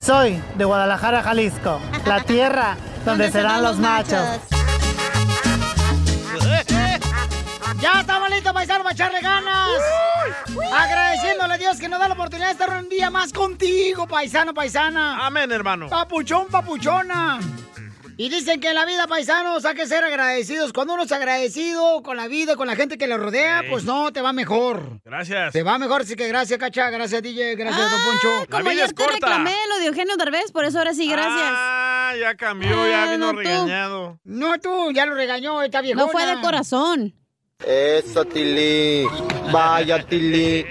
Soy de Guadalajara, Jalisco, la tierra donde serán los machos. Ya estamos listos, paisanos, para echarle ganas. Agradeciéndole a Dios que nos da la oportunidad de estar un día más contigo, paisano, paisana. Amén, hermano. Papuchón, papuchona. Y dicen que en la vida, paisanos, hay que ser agradecidos. Cuando uno es agradecido con la vida, con la gente que le rodea, pues no, te va mejor. Gracias. Te va mejor, así que gracias, Cacha, gracias, DJ, gracias, Don Poncho. Como ayer te reclamé lo de Eugenio Derbez, por eso ahora sí, gracias. Ah, ya cambió, ya Ah, vino no tú. regañado. No tú, ya lo regañó esta viejona. No fue de corazón. Eso, Tili. Vaya, Tili.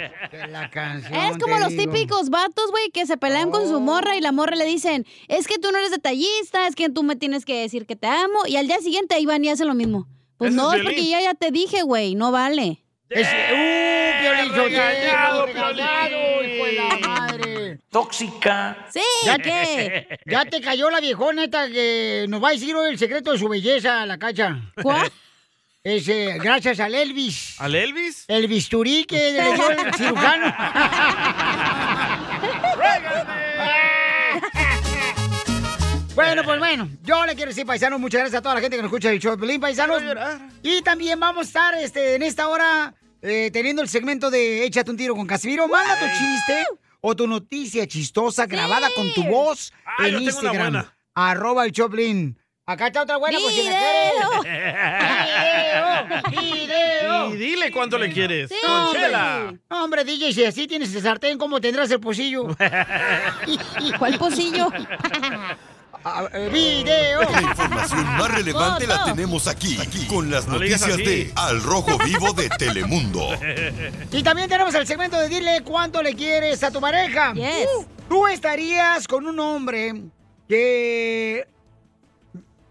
La canción, Es como los digo. típicos vatos, güey, que se pelean con su morra y la morra le dicen, es que tú no eres detallista, es que tú me tienes que decir que te amo, y al día siguiente ahí van y hacen lo mismo. Pues no, es porque ya, ya te dije, güey, no vale. Es, uh, Piolín, regañado, regañado, hijo de la madre. Tóxica. Sí, ¿Ya ¿qué? Ya te cayó la viejona esta que nos va a decir hoy el secreto de su belleza, la cacha. ¿Cuál? Es eh, gracias al Elvis. ¿Al Elvis? El bisturí que le dio el cirujano. Bueno, pues bueno, yo le quiero decir, paisano, muchas gracias a toda la gente que nos escucha el show de Pelín, paisanos. Y también vamos a estar este, en esta hora eh, teniendo el segmento de Échate un tiro con Casimiro. Manda tu chiste o tu noticia chistosa grabada con tu voz Ah, en yo tengo una Instagram. buena. Arroba el Choplin. Acá está otra buena, pues si. ¡Video! ¡Video! Y dile cuánto le quieres. Sí, hombre. DJ, si así tienes el sartén, ¿cómo tendrás el pocillo? ¿Cuál pocillo? Eh, ¡Video! La información más relevante la tenemos aquí, aquí, con las No noticias de Al Rojo Vivo de Telemundo. Y también tenemos el segmento de dile cuánto le quieres a tu pareja. Yes. Uh, Tú estarías con un hombre que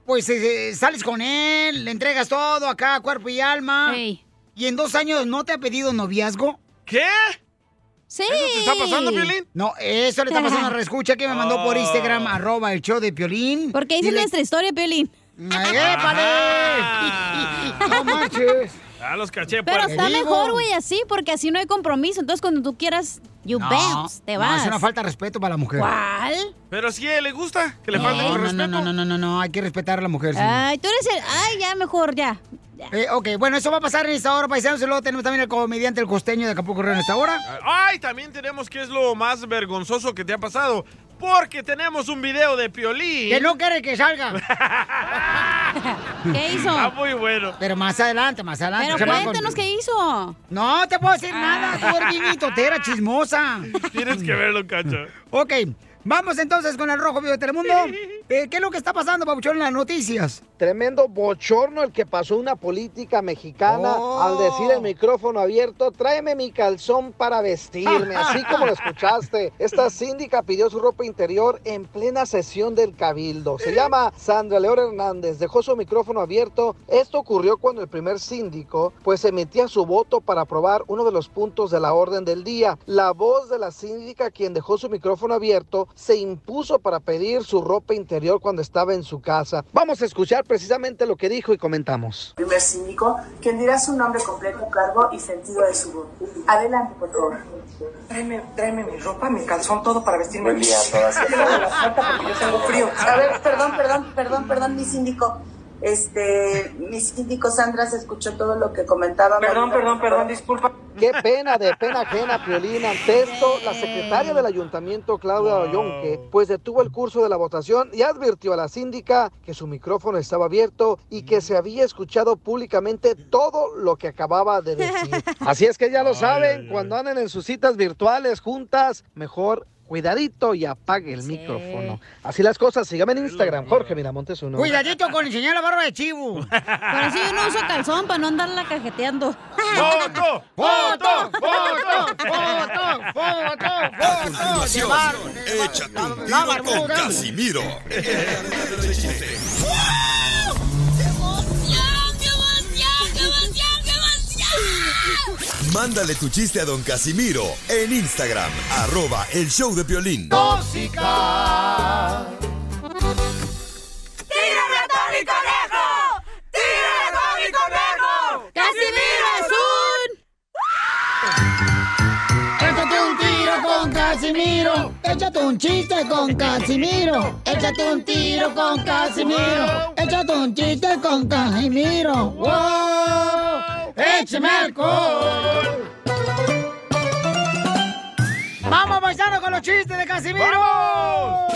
pues eh, sales con él, le entregas todo acá, cuerpo y alma. Y en dos años no te ha pedido noviazgo. ¿Qué? Sí. ¿Eso te está pasando, Piolín? No, eso le está pasando a la reescucha que me mandó por Oh. Instagram, arroba el show de Piolín. Porque dice Dile- nuestra historia, Piolín. ¡Épale! ¡No manches! Ah, los caché. Pero pues. está mejor, güey, así, porque así no hay compromiso. Entonces, cuando tú quieras, you bounce, te no, vas. es una falta de respeto para la mujer. ¿Cuál? Pero si a él le gusta, que le falte No, con no, respeto. no, no, no, no, no, hay que respetar a la mujer. Ay, tú eres el... Ay, ya, mejor, ya. Eh, ok, bueno, eso va a pasar en esta hora, paisanos. Y luego tenemos también el comediante El Costeño de Acapulco Río en esta hora. Ay, también tenemos que es lo más vergonzoso que te ha pasado. Porque tenemos un video de Piolín. Que no quiere que salga. ¿Qué hizo? Está muy bueno. Pero más adelante, más adelante. Pero cuéntanos qué hizo. No te puedo decir nada, tú eres bien mitotera, chismosa. Tienes que verlo, cacho. Ok, vamos entonces con el Rojo Vivo de Telemundo. Eh, ¿Qué es lo que está pasando, Pabuchón, en las noticias? Tremendo bochorno el que pasó una política mexicana Oh. al decir el micrófono abierto, tráeme mi calzón para vestirme, así como lo escuchaste. Esta síndica pidió su ropa interior en plena sesión del cabildo. Se llama Sandra León Hernández, dejó su micrófono abierto. Esto ocurrió cuando el primer síndico pues emitía su voto para aprobar uno de los puntos de la orden del día. La voz de la síndica, quien dejó su micrófono abierto, se impuso para pedir su ropa interior cuando estaba en su casa. Vamos a escuchar precisamente lo que dijo y comentamos. primer síndico, quien dirá su nombre completo, cargo y sentido de su voz. Adelante, por favor. Tráeme, tráeme mi ropa, mi calzón, todo para vestirme. Buen día a todas porque yo tengo frío. A ver, perdón, perdón, perdón, perdón, mi síndico. Este, mi síndico Sandra se escuchó todo lo que comentaba. Perdón, Marina, perdón, perdón, disculpa. Qué pena, de pena ajena, Piolín. Ante esto, la secretaria del ayuntamiento, Claudia Oyonque, pues detuvo el curso de la votación y advirtió a la síndica que su micrófono estaba abierto y que se había escuchado públicamente todo lo que acababa de decir. Así es que ya lo saben, cuando anden en sus citas virtuales juntas, mejor cuidadito y apague el micrófono. Así las cosas, sígame en Instagram, Jorge Miramontes uno. Cuidadito con enseñar la barba de chivo. Por así yo no uso calzón para no andarla cajeteando. ¡Foto! ¡Foto! ¡Foto! ¡Foto! ¡Foto! A continuación, échate un tiro con Casimiro. Mándale tu chiste a don Casimiro en Instagram, arroba el show de violín. ¡Tóxica! ¡Tírame a Tony Conejo! ¡Tírame a Tony Conejo! ¡Casimiro es un! Échate un tiro con Casimiro. Échate un chiste con Casimiro. Échate un tiro con Casimiro. Échate un chiste con Casimiro. ¡Wow! ¡Échame alcohol! ¡Vamos, paisano, con los chistes de Casimiro!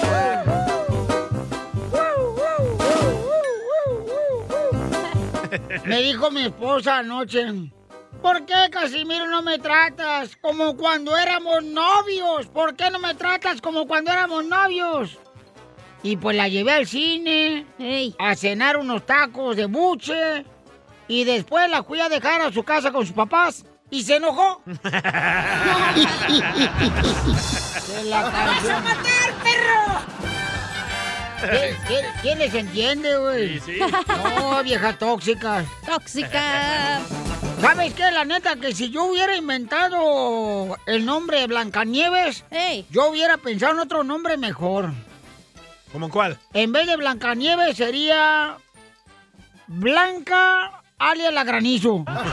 Me dijo mi esposa anoche, ¿por qué Casimiro no me tratas como cuando éramos novios? ¿Por qué no me tratas como cuando éramos novios? Y pues la llevé al cine a cenar unos tacos de buche y después la fui a dejar a su casa con sus papás y se enojó. ¡Se la ¡Vas a matar, perro! ¿Quién, quién- quién les entiende, güey? Sí, sí. No, vieja tóxica. Tóxica. ¿Sabes qué? La neta, que si yo hubiera inventado el nombre de Blancanieves, yo hubiera pensado en otro nombre mejor. ¿Cómo cuál? En vez de Blancanieves sería Blanca alias la granizo. Para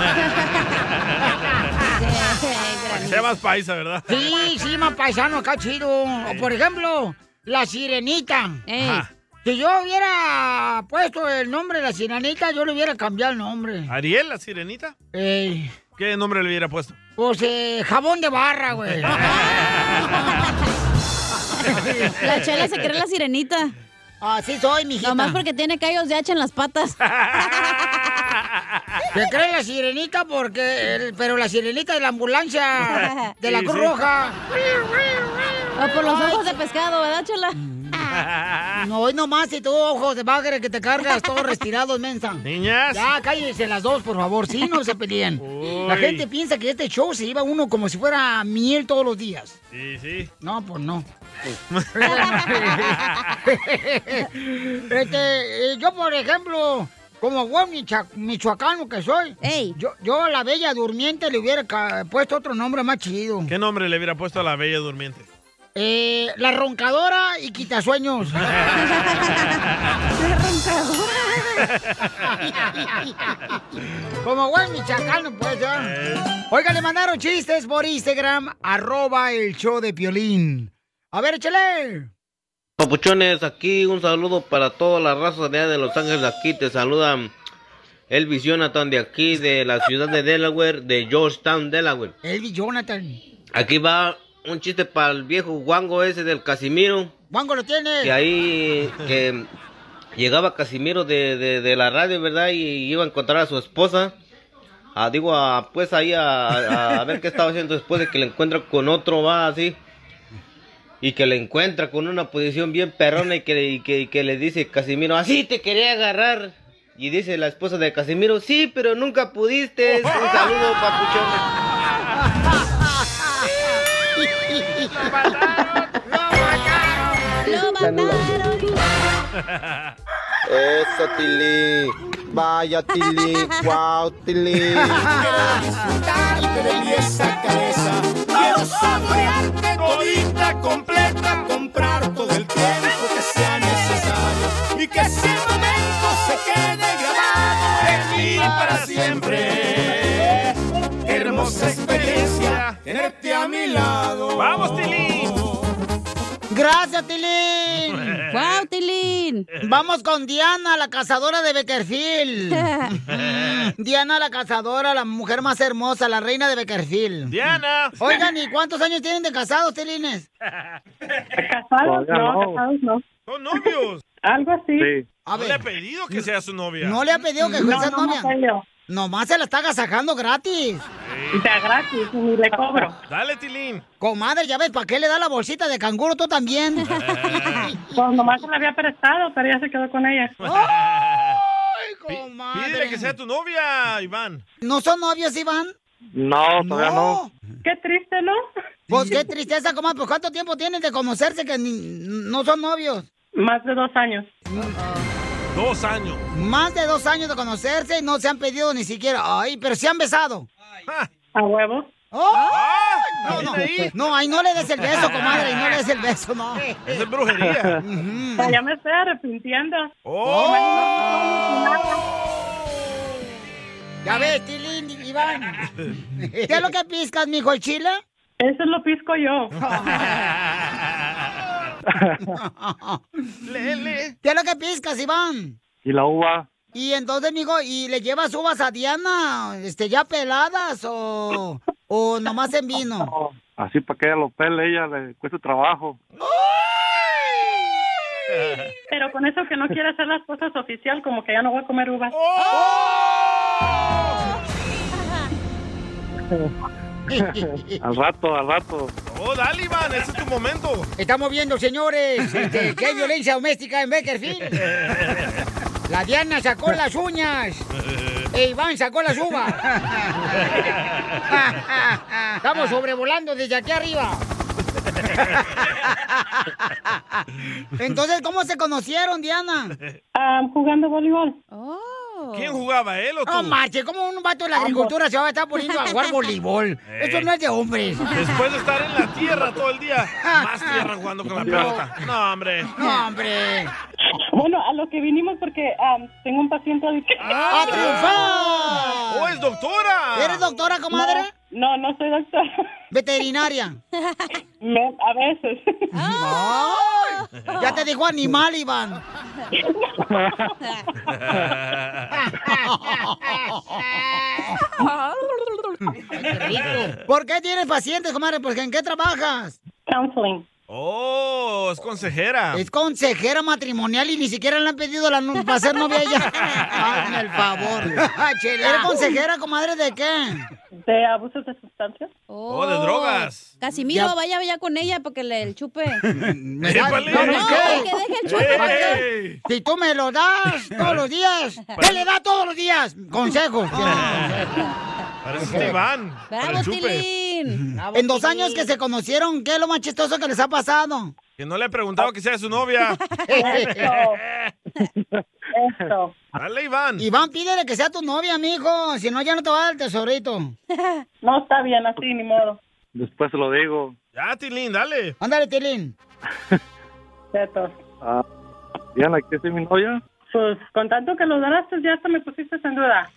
que sea más paisa, ¿verdad? Sí, sí, más paisano, acá chido. O por ejemplo, la sirenita. Ajá. Si yo hubiera puesto el nombre de la sirenita, yo le hubiera cambiado el nombre. ¿Ariel, la sirenita? Ey, ¿Qué nombre le hubiera puesto? pues eh, jabón de barra, güey. La chela se cree la sirenita. Así soy, mijita. Nomás porque tiene callos de hacha en las patas. Se cree la sirenita porque... el- pero la sirenita de la ambulancia de la Sí, Cruz sí. Roja. O por los ojos de pescado, ¿verdad, chela? No, hoy nomás y tú, ojos de bagre, que te cargas todos retirados, mensa. Niñas. Ya, cállense las dos, por favor. Sí, no se peleen. La gente piensa que este show se lleva uno como si fuera miel todos los días. Sí, sí. No, pues no. este, eh, yo, por ejemplo, como buen michoacano que soy, yo, yo a la bella durmiente le hubiera puesto otro nombre más chido. ¿Qué nombre le hubiera puesto a la bella durmiente? Eh, la roncadora y quitasueños. Como buen michoacano, pues, ya. Oiga, le mandaron chistes por Instagram, arroba el show de Piolín. A ver, échale. Papuchones, aquí un saludo para toda la raza de de Los Ángeles. Aquí te saludan Elvis Jonathan de aquí, de la ciudad de Delaware, de Georgetown, Delaware. Elvis Jonathan. Aquí va un chiste para el viejo guango ese del Casimiro. Wango lo tiene. Que ahí, que llegaba Casimiro de, de, de la radio, ¿verdad? Y iba a encontrar a su esposa. Ah, digo, a, pues ahí a, a- a ver qué estaba haciendo después de que le encuentra con otro, va así. Y que le encuentra con una posición bien perrona y que, y que, y que le dice Casimiro, así te quería agarrar. Y dice la esposa de Casimiro, sí, pero nunca pudiste. Un saludo, papuchones. ¡Lo mataron! Eso, Tili. Vaya, Tili. Wow, Tili. esa cabeza. Saborearte todita, completa, comprar todo el tiempo que sea necesario y que ese momento se quede grabado en mí para siempre. Hermosa experiencia tenerte a mi lado. ¡Vamos, Tili! Gracias, Tilín! ¡Guau, Tilín! Vamos con Diana, la cazadora de Beckerfield. Diana, la cazadora, la mujer más hermosa, la reina de Beckerfield. Diana. Oigan, ¿y cuántos años tienen de casados, Tilines? ¿Casados? No, no. casados no. ¿Son novios? Algo así. A ¿No le ha pedido que sea su novia? ¿No le ha pedido que No, sea no novia? pedido. Nomás se la está agasajando gratis. Y sea gratis, ni le cobro. Dale, Tilín. Comadre, ya ves, ¿para qué le da la bolsita de canguro tú también? Pues nomás se la había prestado, pero ya se quedó con ella. Pídele que sea tu novia, Iván. ¿No son novios, Iván? No, todavía no. Qué triste, ¿no? Pues qué tristeza, comadre. Pues ¿cuánto tiempo tienen de conocerse que ni- no son novios? Más de dos años. Dos años. Más de dos años de conocerse y no se han pedido ni siquiera. Ay, pero se han besado. A huevo. ¡Oh! No, no, ¿También ahí? no, ahí no le des el beso, comadre, y no le des el beso, no. Es brujería. Pues ya me estoy arrepintiendo. Oh. Ya ves, Tilín, Iván. ¿Qué es lo que piscas, mijo, el chile? Eso lo pisco yo. Lele. ¿Qué es lo que piscas, Iván? ¿Y la uva? Y entonces, mijo, ¿y le llevas uvas a Diana, este, ya peladas o, o nomás en vino? Así para que ella lo pele, ella le cuesta trabajo. Pero con eso que no quiere hacer las cosas oficial, como que ya no voy a comer uvas. al rato, al rato. Oh, dale, Iván, ese es tu momento. Estamos viendo, señores, este, que hay violencia doméstica en Beckerfield. La Diana sacó las uñas. E Iván sacó las uvas. Estamos sobrevolando desde aquí arriba. Entonces, ¿cómo se conocieron, Diana? Ah, jugando voleibol. ¿Quién jugaba, él o tú? No marche, ¿cómo un vato de la agricultura se va a estar poniendo a jugar voleibol? Eso no es de hombres. Después de estar en la tierra todo el día, más tierra jugando con la pelota. No, hombre. No, hombre. Bueno, a lo que vinimos porque ah, tengo un paciente. ¡A triunfar! ¡Oh, es doctora! ¿Eres doctora, comadre? No, no soy doctora. ¿Veterinaria? Me- a veces. ¡Ay! Ya te dijo animal, Iván. ¿Por qué tienes pacientes, comadre? Porque ¿en qué trabajas? Counseling. Oh, es consejera. Es consejera matrimonial y ni siquiera le han pedido la no- para ser novia a ella. Hazme el favor. ¿Eres consejera, comadre, de qué? ¿De abusos de sustancias? Oh, de drogas. Casimiro, Ya. vaya, vaya con ella para que le el chupe. ¿Me Épale. das- no, no, No, ¿qué? que deje el chupe. Si tú me lo das todos los días, ¿qué le da todos los días? Consejos. Parece Iván. ¡Bravo. Tilín! En dos años que se conocieron, ¿qué es lo más chistoso que les ha pasado? Que no le he preguntado que sea su novia. Esto. Dale, Iván. Iván, pídele que sea tu novia, mijo. Si no, ya no te va a dar el tesorito. No está bien así, ni modo. Después lo digo. Ya, Tilín, dale. Ándale, Tilín. Cierto. Ah, Diana, ¿quieres ser mi novia? Pues con tanto que lo daste, ya hasta me pusiste en duda.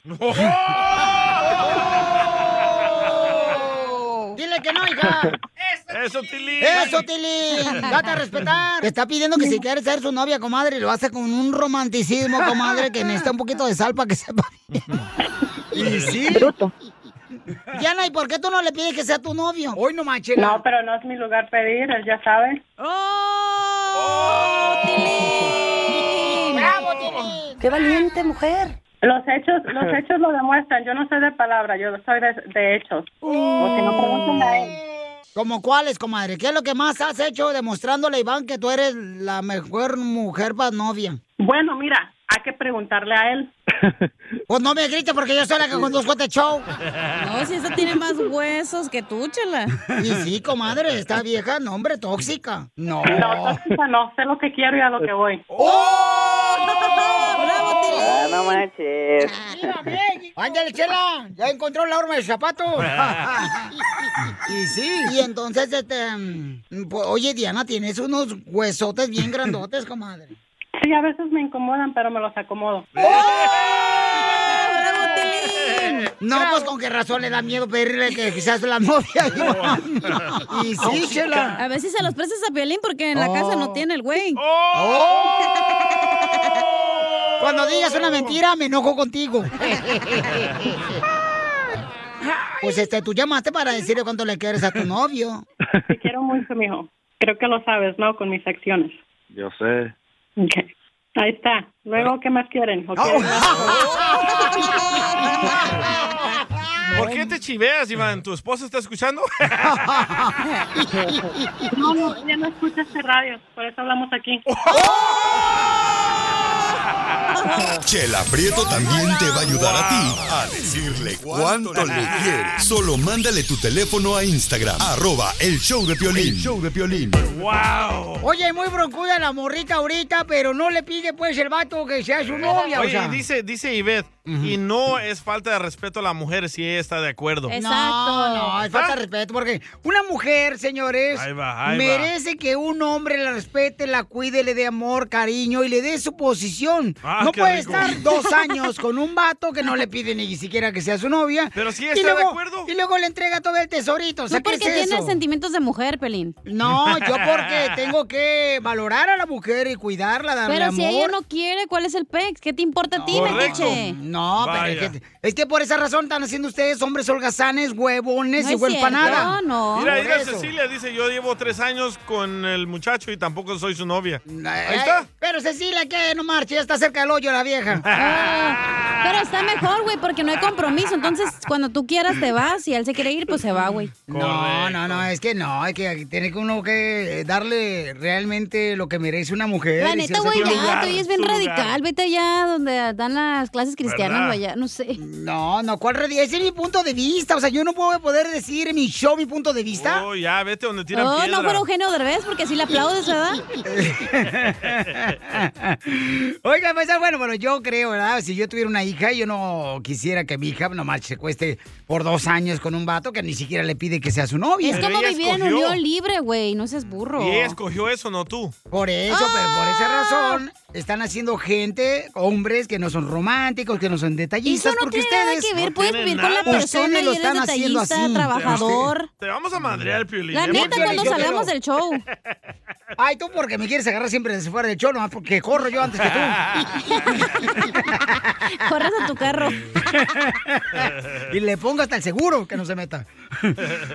Dile que no, hija. Eso, Tilín. Eso, Tilín. Date a respetar. Te está pidiendo que si quieres ser su novia, comadre, lo hace con un romanticismo, comadre, que necesita un poquito de sal para que sepa bien. Y sí. Diana, ¿y por qué tú no le pides que sea tu novio? Hoy no manches. No, pero no es mi lugar pedir, él ya sabe. ¡Oh! ¡Tilín! ¡Bravo, Tilín! ¡Qué valiente mujer! Los hechos, los hechos lo demuestran. Yo no soy de palabra, yo soy de, de hechos. O si no, a él. ¿Como cuáles, comadre? ¿Qué es lo que más has hecho demostrándole a Iván que tú eres la mejor mujer para novia? Bueno, mira, hay que preguntarle a él. Pues no me grites porque yo soy la que conduzco este show. No, si esta tiene más huesos que tú, chela. Y sí, comadre, esta vieja, no, hombre, tóxica. No. No, tóxica no, sé lo que quiero y a lo que voy. ¡Oh! ¡Bravo, Tilín! Ah, no manches. Ándale, chela, ya encontró la horma de zapato. y sí. Y entonces, este, mm, pues, oye, Diana, tienes unos huesotes bien grandotes, comadre. Sí, a veces me incomodan, pero me los acomodo. ¡Bravo, Tilín! No, pues con qué razón le da miedo pedirle que quizás la novia. y sí, chela. A ver si se los prestas a Piolín porque en la Oh. casa no tiene el güey. Cuando digas una mentira, me enojo contigo. Pues este, tú llamaste para decirle cuánto le quieres a tu novio. Te quiero mucho, mijo. Creo que lo sabes, ¿no? Con mis acciones. Yo sé. Ahí está. Luego, ¿qué más quieren? ¿O quieren más? ¿Por qué te chiveas, Iván? ¿Tu esposa está escuchando? No, no, ella no escucha este radio. Por eso hablamos aquí. Chela Prieto también te va a ayudar a ti a decirle cuánto le quieres. Solo mándale tu teléfono a Instagram, arroba el show de Piolín. El show de Piolín. ¡Wow! Oye, muy broncuda la morrita ahorita, pero no le pide pues el vato que sea su novia, o Oye, sea. dice, dice Ivette, y no es falta de respeto a la mujer si ella está de acuerdo. No, no, es falta de respeto, porque una mujer, señores, Ahí va, ahí va. merece que un hombre la respete, la cuide, le dé amor, cariño y le dé su posición. Ah, no puede rico. estar dos años con un vato que no le pide ni siquiera que sea su novia. Pero sí y está de acuerdo. Y luego le entrega todo el tesorito. O sea, No ¿qué porque es tiene sentimientos de mujer, Pelín. No, yo porque tengo que valorar a la mujer y cuidarla, darle Pero amor. si ella no quiere, ¿cuál es el pex? ¿Qué te importa a ti, Correcto. metiche? No, pero es que, es que por esa razón están haciendo ustedes hombres holgazanes, huevones No y es huelpanada. cierto, no. Mira, mira. Cecilia dice, yo llevo tres años con el muchacho y tampoco soy su novia. Ahí Ay, está. Pero Cecilia, que no marche, ya está cerca del hoyo la vieja. Ah, pero está mejor, güey, porque no hay compromiso. Entonces, cuando tú quieras te vas. Si él se quiere ir, pues se va, güey. No, no, no, es que no, hay que tiene que uno que darle realmente lo que merece una mujer. La y neta, güey, no ya, tú es bien lugar. radical. Vete allá donde dan las clases cristianas, Güey, allá, no sé. No, no, ¿cuál radical? Ese es mi punto de vista. O sea, yo no puedo poder decir en mi show mi punto de vista. Oh, ya, vete donde tiran Oh, piedra. no fuera Eugenio Derbez, porque sí le aplaudes, ¿verdad? Oiga, pues, bueno, bueno, yo creo, ¿verdad? Si yo tuviera una hija, yo no quisiera que mi hija no marche, se cueste por dos años con un vato que ni siquiera le pide que sea su novia. Es como vivir en unión libre, güey. No seas burro. Y ella escogió eso, no tú. Por eso, pero por esa razón están haciendo gente, hombres que no son románticos, que son detallistas, Eso no porque tiene nada ustedes que ver, puedes vivir con la nada. persona Ustedes y lo eres están haciendo detallista, así. trabajador. Te vamos a madrear, Piolín. La ¿eh? neta, Piolín, cuando salgamos del show. Ay, tú porque me quieres agarrar siempre desde fuera del show, nomás porque corro yo antes que tú. Corres a tu carro. y le pongo hasta el seguro que no se meta.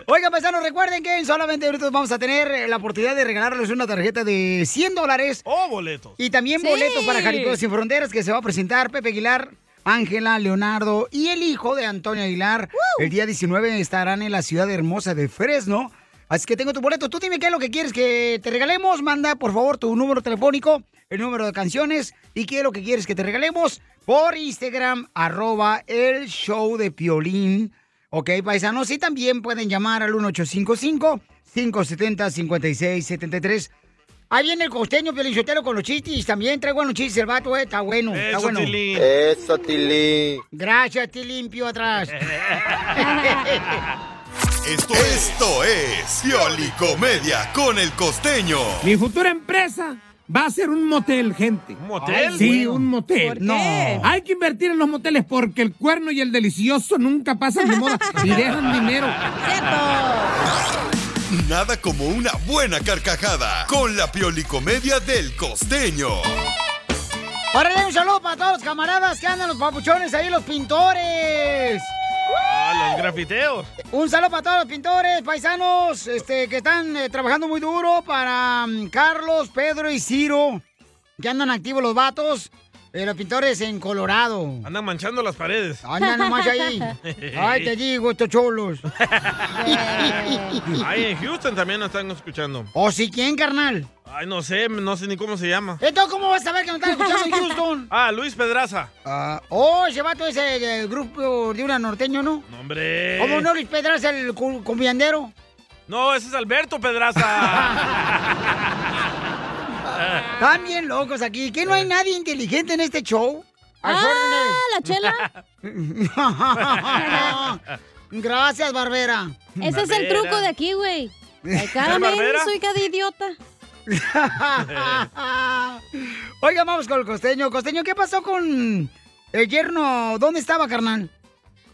Oigan, paisanos, recuerden que en solamente minutos vamos a tener la oportunidad de regalarles una tarjeta de 100 dólares. O boletos. Y también Sí. boletos para Jaripeo Sin Fronteras que se va a presentar Pepe Aguilar, Ángela, Leonardo y el hijo de Antonio Aguilar. El día 19 estarán en la ciudad hermosa de Fresno. Así que tengo tu boleto. Tú dime qué es lo que quieres que te regalemos. Manda, por favor, tu número telefónico, el número de canciones y qué es lo que quieres que te regalemos por Instagram, arroba el show de Piolín. Ok, paisanos, y también pueden llamar al 1855-570-5673. Ahí viene el costeño Piolinsotero con los chistes. También trae buenos chistes el vato, eh. Está bueno, está Eso, bueno. Tilín. Eso, Tilín. Gracias, ti limpio atrás. Esto, esto es Piolicomedia con el costeño. Mi futura empresa va a ser un motel, gente. ¿Un motel? Sí, bueno. un motel. ¿Por qué? No. Hay que invertir en los moteles porque el cuerno y el delicioso nunca pasan de moda y dejan dinero. Nada como una buena carcajada con la Piolicomedia del costeño. Órale, un saludo para todos los camaradas que andan los papuchones ahí, los pintores. Ah, los grafiteos. Un saludo para todos los pintores, paisanos, este, que están eh, trabajando muy duro para mm, Carlos, Pedro y Ciro, que andan activos los vatos, eh, los pintores en Colorado. Andan manchando las paredes. Andan nomás ahí. Ay, te digo, estos cholos. Ahí en Houston también nos están escuchando. ¿O si quién, carnal? Ay, no sé, no sé ni cómo se llama. Entonces, ¿cómo vas a saber que nos están escuchando en Houston? Ah, Luis Pedraza. Ah, oh, ese vato es el, el grupo de una norteño, ¿no? No, hombre. ¿Cómo no, Luis Pedraza, el cumbiandero? No, ese es Alberto Pedraza. Están bien locos aquí. ¿Que no hay nadie inteligente en este show? Ah, la chela. Gracias, Barbera. Ese es el truco de aquí, güey. Barbera? soy cada idiota. Oiga, vamos con el costeño. Costeño, ¿qué pasó con el yerno? ¿Dónde estaba, carnal?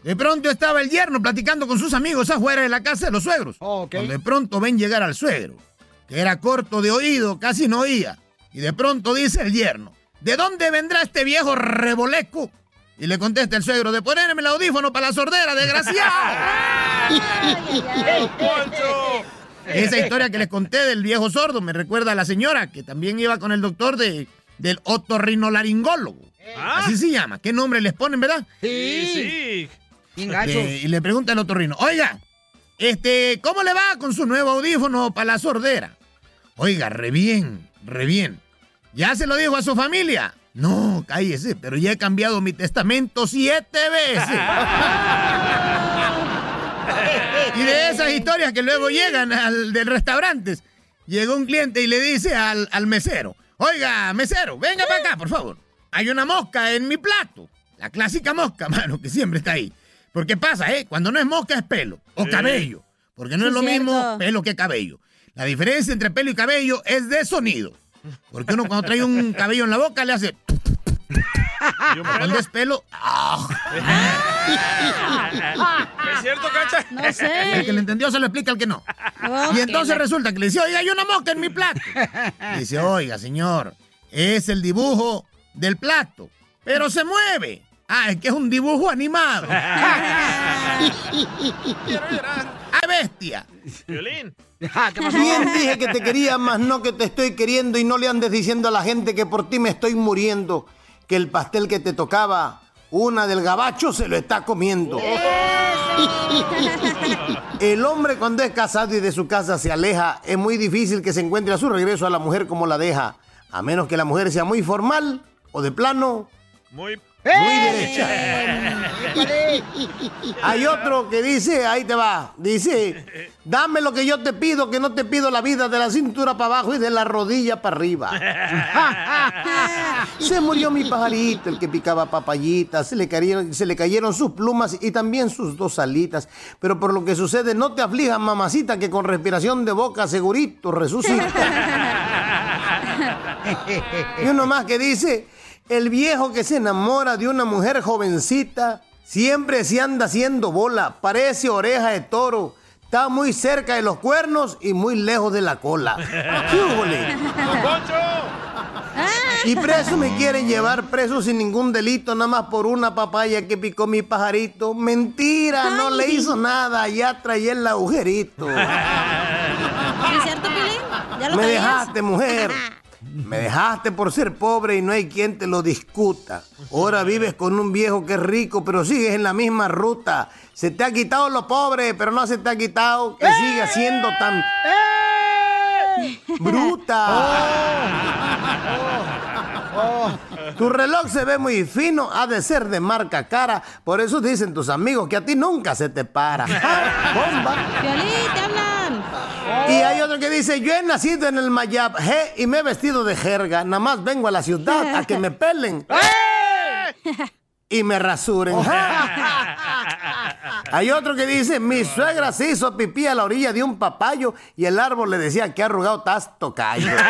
De pronto estaba el yerno platicando con sus amigos afuera de la casa de los suegros. Cuando de pronto ven llegar al suegro, que era corto de oído, casi no oía. Y de pronto dice el yerno, ¿de dónde vendrá este viejo revoleco? Y le contesta el suegro, de ponerme el audífono para la sordera, desgraciado. Esa historia que les conté del viejo sordo me recuerda a la señora que también iba con el doctor de, del otorrinolaringólogo. Así se llama. ¿Qué nombre les ponen, verdad? Sí, sí. Este, y le pregunta al otorrino, oiga, este, ¿cómo le va con su nuevo audífono para la sordera? Oiga, re bien, re bien. ¿Ya se lo dijo a su familia? No, cállese, pero ya he cambiado mi testamento siete veces. y de esas historias que luego llegan al del restaurantes, llegó un cliente y le dice al, al mesero, oiga, mesero, venga para acá, por favor. Hay una mosca en mi plato. La clásica mosca, mano, que siempre está ahí. Porque pasa, ¿eh? Cuando no es mosca es pelo o cabello. Porque no Sí, es lo cierto. mismo pelo que cabello. La diferencia entre pelo y cabello es de sonido. Porque uno cuando trae un cabello en la boca le hace... Cuando es pelo... ¡ah! ¿Es cierto, Cacha? El que le entendió se lo explica al que no. Y entonces resulta que le dice, oiga, hay una mosca en mi plato. Le dice, oiga, señor, es el dibujo del plato, pero se mueve. Ah, es que es un dibujo animado. ¡Ay, bestia! Violín. Bien dije que te quería, más no que te estoy queriendo y no le andes diciendo a la gente que por ti me estoy muriendo, que el pastel que te tocaba, una del gabacho se lo está comiendo. El hombre cuando es casado y de su casa se aleja, es muy difícil que se encuentre a su regreso a la mujer como la deja, a menos que la mujer sea muy formal o de plano Muy... muy derecha. Hay otro que dice, ahí te va, dice, dame lo que yo te pido, que no te pido la vida de la cintura para abajo y de la rodilla para arriba. Se murió mi pajarito, el que picaba papayitas, se le, cayeron, se le cayeron sus plumas y también sus dos alitas. Pero por lo que sucede, no te aflijas, mamacita, que con respiración de boca segurito resucita. Y uno más que dice, el viejo que se enamora de una mujer jovencita siempre se anda haciendo bola, parece oreja de toro, está muy cerca de los cuernos y muy lejos de la cola. ¿Qué húbole? Y preso me quieren llevar preso sin ningún delito, nada más por una papaya que picó mi pajarito. Mentira, no le hizo nada, ya traía el agujerito. ¿Es cierto, Pilín? ¿Ya lo Me sabías? dejaste, mujer. Me dejaste por ser pobre y no hay quien te lo discuta. Ahora vives con un viejo que es rico, pero sigues en la misma ruta. Se te ha quitado lo pobre, pero no se te ha quitado que sigue siendo tan bruta. Tu reloj se ve muy fino, ha de ser de marca cara. Por eso dicen tus amigos que a ti nunca se te para. ¡Bomba! Violín, te hablan. Y hay otro que dice, yo he nacido en el Mayab je, y me he vestido de jerga. Nada más vengo a la ciudad a que me pelen. Y me rasuren. Hay otro que dice, mi suegra se hizo pipí a la orilla de un papayo y el árbol le decía que arrugado estás tocayo.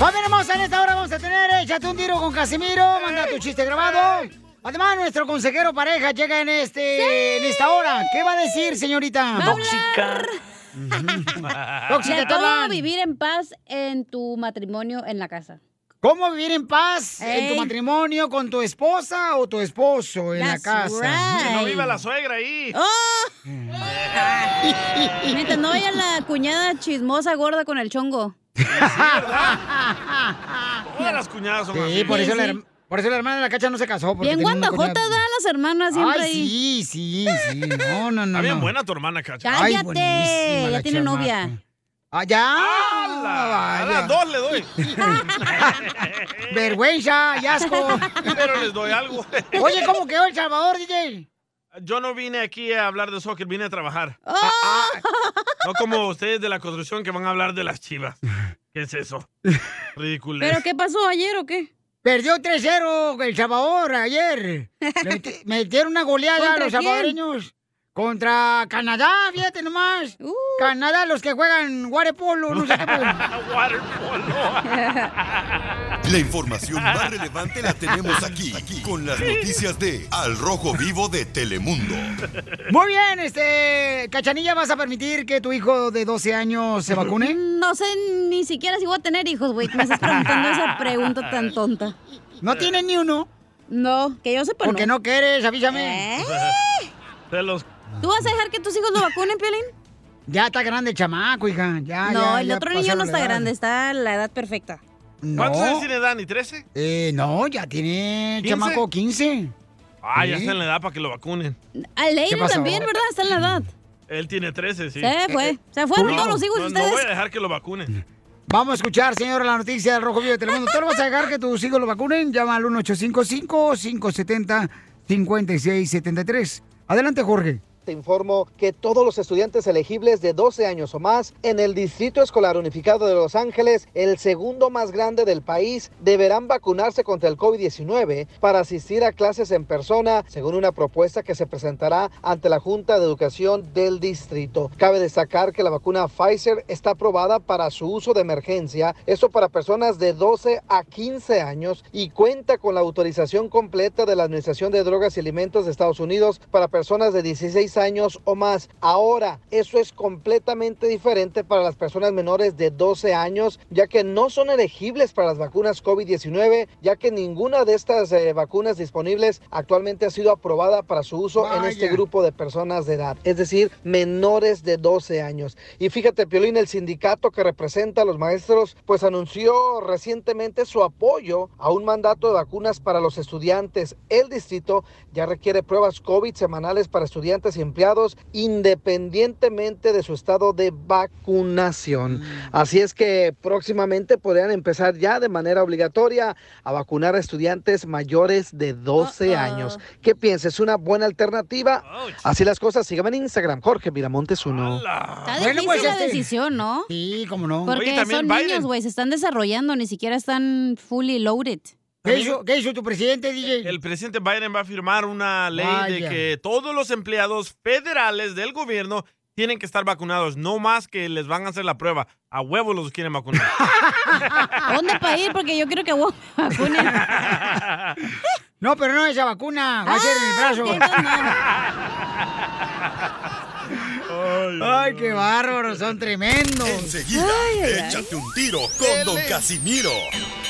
¡Familia hermosa! En esta hora tener Échate un tiro con Casimiro. Manda tu chiste grabado. Además, nuestro consejero pareja llega en este en esta hora. ¿Qué va a decir, señorita? Tóxica. Cómo vivir en paz en tu matrimonio en la casa. ¿Cómo vivir en paz en tu Ey. matrimonio con tu esposa o tu esposo en That's la casa? Que no viva la suegra ahí. ¡Oh! Mientras no vaya la cuñada chismosa gorda con el chongo. Todas las cuñadas son Sí, así. por eso, la, her- por eso la hermana de la cacha no se casó. porque Bien tenía una guandajotas cuñada- dan las hermanas siempre Ay, ahí. sí, sí, sí. No, no, no. Está bien no. buena tu hermana, Cacha. Ay, Cállate, buenísima ya tiene chamaca. novia. Ah, ya. ¡Hala! A las dos le doy. Vergüenza y asco. Pero les doy algo. Oye, ¿cómo quedó El Salvador, DJ? Yo no vine aquí a hablar de soccer, vine a trabajar. Ah, No como ustedes de la construcción que van a hablar de las chivas. ¿Qué es eso? Ridículo. ¿Pero qué pasó ayer o qué? Perdió 3-0 El Salvador ayer. Metieron una goleada a ¿Contra los salvadoreños. Contra Canadá, fíjate nomás. Canadá, los que juegan waterpolo, no sé qué. La información más relevante la tenemos aquí, aquí, con las noticias de Al Rojo Vivo de Telemundo. Muy bien, este, Cachanilla, ¿vas a permitir que tu hijo de 12 años se vacune? No sé ni siquiera si voy a tener hijos, güey. Me estás preguntando esa pregunta tan tonta. ¿No tienes ni uno? No, que yo sepa Porque no. no quieres, avísame. ¿Eh? De los... ¿Tú vas a dejar que tus hijos lo vacunen, Piolín? Ya está grande el chamaco, hija. Ya, no, ya, el ya otro niño no está edad. grande, está en la edad perfecta. No. ¿Cuántos años tiene Dani? ¿13? Eh, no, ya tiene el ¿15? chamaco 15. Ah, ya está en la edad para que lo vacunen. A Leila pasó? también, ¿verdad? Está en la edad. Él tiene 13, sí. Se fue. Se fueron No, todos los hijos de no, ustedes. No voy a dejar que lo vacunen. Vamos a escuchar, señor, la noticia del Rojo Vivo de Telemundo. ¿Tú lo vas a dejar que tus hijos lo vacunen? Llama al 1855-570-5673. Adelante, Jorge. Te informo que todos los estudiantes elegibles de 12 años o más en el Distrito Escolar Unificado de Los Ángeles, el segundo más grande del país, deberán vacunarse contra el COVID-19 para asistir a clases en persona, según una propuesta que se presentará ante la Junta de Educación del distrito. Cabe destacar que la vacuna Pfizer está aprobada para su uso de emergencia, esto para personas de 12 a 15 años y cuenta con la autorización completa de la Administración de Drogas y Alimentos de Estados Unidos para personas de 16 años o más. Ahora, eso es completamente diferente para las personas menores de 12 años, ya que no son elegibles para las vacunas COVID-19, ya que ninguna de estas eh, vacunas disponibles actualmente ha sido aprobada para su uso en este grupo de personas de edad, es decir, menores de 12 años. Y fíjate, Piolín, el sindicato que representa a los maestros, pues anunció recientemente su apoyo a un mandato de vacunas para los estudiantes. El distrito ya requiere pruebas COVID semanales para estudiantes y empleados independientemente de su estado de vacunación. Así es que próximamente podrían empezar ya de manera obligatoria a vacunar a estudiantes mayores de 12 años. ¿Qué piensas? ¿Es una buena alternativa? Así las cosas, síganme en Instagram, Jorge Miramontes uno. Está Bueno, difícil pues, la este- decisión, ¿no? Sí, cómo no. Porque son niños, güey, se están desarrollando, ni siquiera están fully loaded. ¿Qué hizo, ¿Qué hizo tu presidente, DJ? El presidente Biden va a firmar una ley de que todos los empleados federales del gobierno tienen que estar vacunados, no más que les van a hacer la prueba. A huevo los quieren vacunar. ¿A ¿Dónde para ir? Porque yo quiero que vos me vacunen. No, pero no esa vacuna, va a ser en el brazo. Ay, qué bárbaros, son tremendos. Enseguida, échate un tiro con Don Casimiro.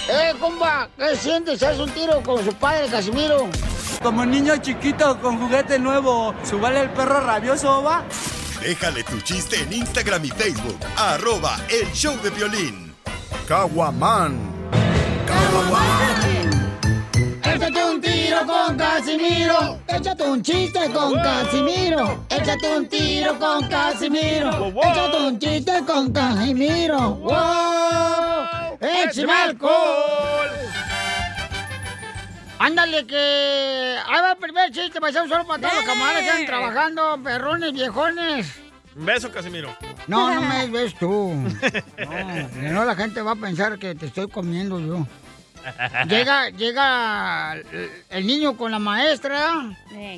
¡Eh, compa! ¿Qué sientes? ¿Haz un tiro con su padre, Casimiro? Como niño chiquito con juguete nuevo, ¿subale el perro rabioso, va? Déjale tu chiste en Instagram y Facebook. Arroba El Show de Violín. Caguaman. Échate un tiro con Casimiro. Échate un chiste con Casimiro. Échate un tiro con Casimiro. Échate un chiste con Casimiro. ¡Wow! ¡Échame alcohol! Ándale que... Ahí va el primer chiste, paisano, solo para todos los camaradas que están trabajando, perrones, viejones. Un beso, Casimiro. No, no me ves tú. No, no, la gente va a pensar que te estoy comiendo yo. Llega, llega el, niño con la maestra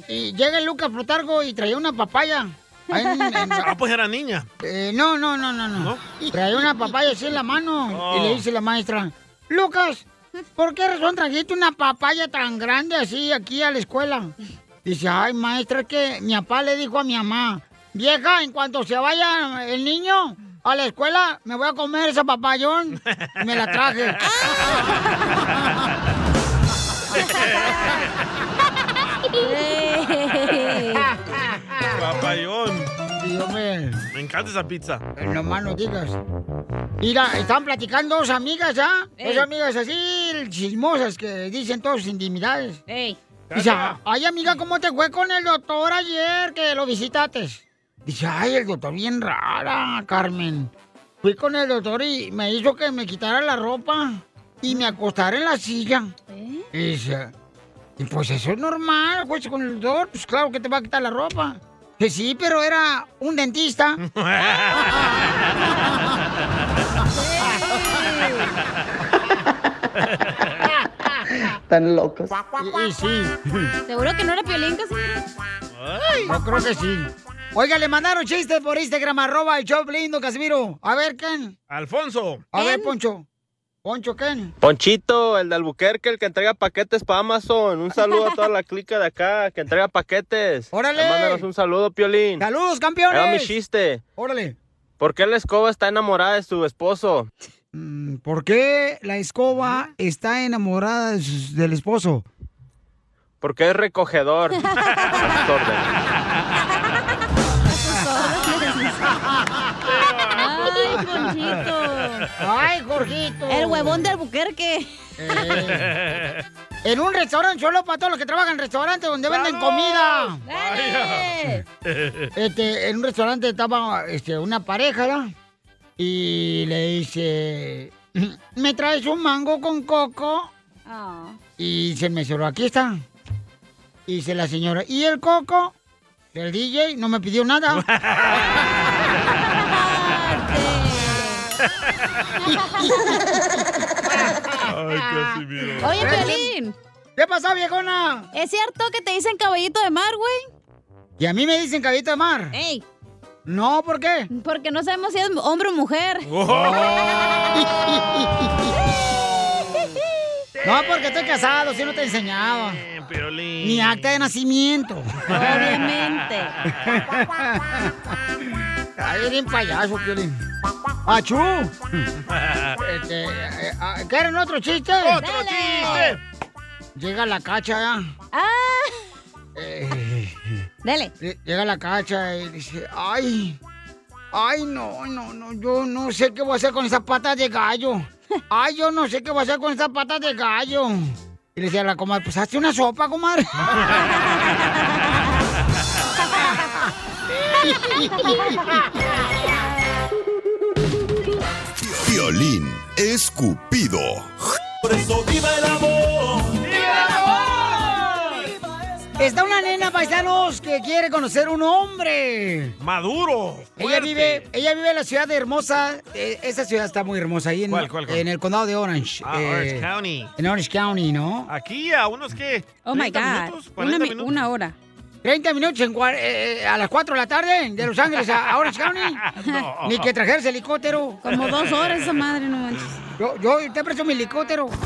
y llega el Lucas Plutargo y traía una papaya. Ahí en- en- Ah, pues era niña. eh, no, no, no, no, no. Traía una papaya así en la mano Oh. y le dice la maestra, Lucas, ¿por qué razón trajiste una papaya tan grande así aquí a la escuela? Dice, ay, maestra, es que mi papá le dijo a mi mamá, vieja, en cuanto se vaya el niño a la escuela, me voy a comer esa papayón. Y me la traje. Papayón. Encanta esa pizza. No más no digas. Mira, están platicando dos amigas, ¿ya? Ey. Dos amigas así, chismosas, que dicen todas sus intimidades. Ey. Dice, ay, amiga, ¿cómo te fue con el doctor ayer que lo visitaste? Dice, ay, el doctor bien rara, Carmen. Fui con el doctor y me hizo que me quitara la ropa y me acostara en la silla. Y dice, y pues eso es normal, pues con el doctor, pues claro que te va a quitar la ropa. Sí, pero era un dentista. Tan locos. Y, y sí. ¿Seguro que no era Piolín, Casimiro? Yo creo que sí. Oiga, le mandaron chistes por Instagram, arroba el show lindo, Casimiro. A ver, Ken. Alfonso. A ver, Poncho. Poncho, Ken. Ponchito, el de Albuquerque, el que entrega paquetes para Amazon. Un saludo a toda la clica de acá que entrega paquetes. ¡Órale! Mándanos un saludo, Piolín. ¡Saludos, campeones! Era mi chiste. Órale. ¿Por qué la escoba está enamorada de su esposo? Mm, ¿Por qué la escoba está enamorada de su- del esposo? Porque es recogedor. Ay, Jorgito. El huevón de Albuquerque. Eh, en un restaurante solo para todos los que trabajan en restaurantes donde venden comida. Este, en un restaurante estaba este, una pareja. Y le dice, ¿me traes un mango con coco? Y dice el mesero, aquí está. Y dice la señora, ¿y el coco? El DJ no me pidió nada. Ay, Casimiro. Oye, Pelín. ¿Qué pasó, viejona? ¿Es cierto que te dicen caballito de mar, güey? Y a mí me dicen caballito de mar. ¡Ey! No, ¿por qué? Porque no sabemos si es hombre o mujer. No, porque estoy casado, si no te he enseñado. Piolín. Mi acta de nacimiento. Obviamente. Ay, bien payaso, Piolín. ¡Achú! Este, eh, ah, ¿Quieren otro chiste? ¡Otro chiste! Llega la cacha. ¡Ah! Eh, Dale. Llega la cacha y dice, ay, ay, no, no, no, yo no sé qué voy a hacer con esas patas de gallo. Ay, yo no sé qué voy a hacer con esas patas de gallo. Y le decía a la comadre, pues hazte una sopa, comadre. Violín escupido. Por eso viva el amor. Está una nena, paisanos, que quiere conocer un hombre. Maduro. Ella vive, ella vive en la ciudad de Hermosa. Eh, esa ciudad está muy hermosa ahí en, ¿Cuál, cuál, cuál? en el condado de Orange. Ah, eh, Orange County. En Orange County, ¿no? Aquí a unos que. Oh my 30 God. minutos, Una, 40 mi- minutos. una hora. 30 minutos en eh, eh, a las 4 de la tarde de Los Ángeles a, Orange County. No. Ni que trajeras helicóptero. Como dos horas esa madre, no manches. Yo, yo te presto mi helicóptero.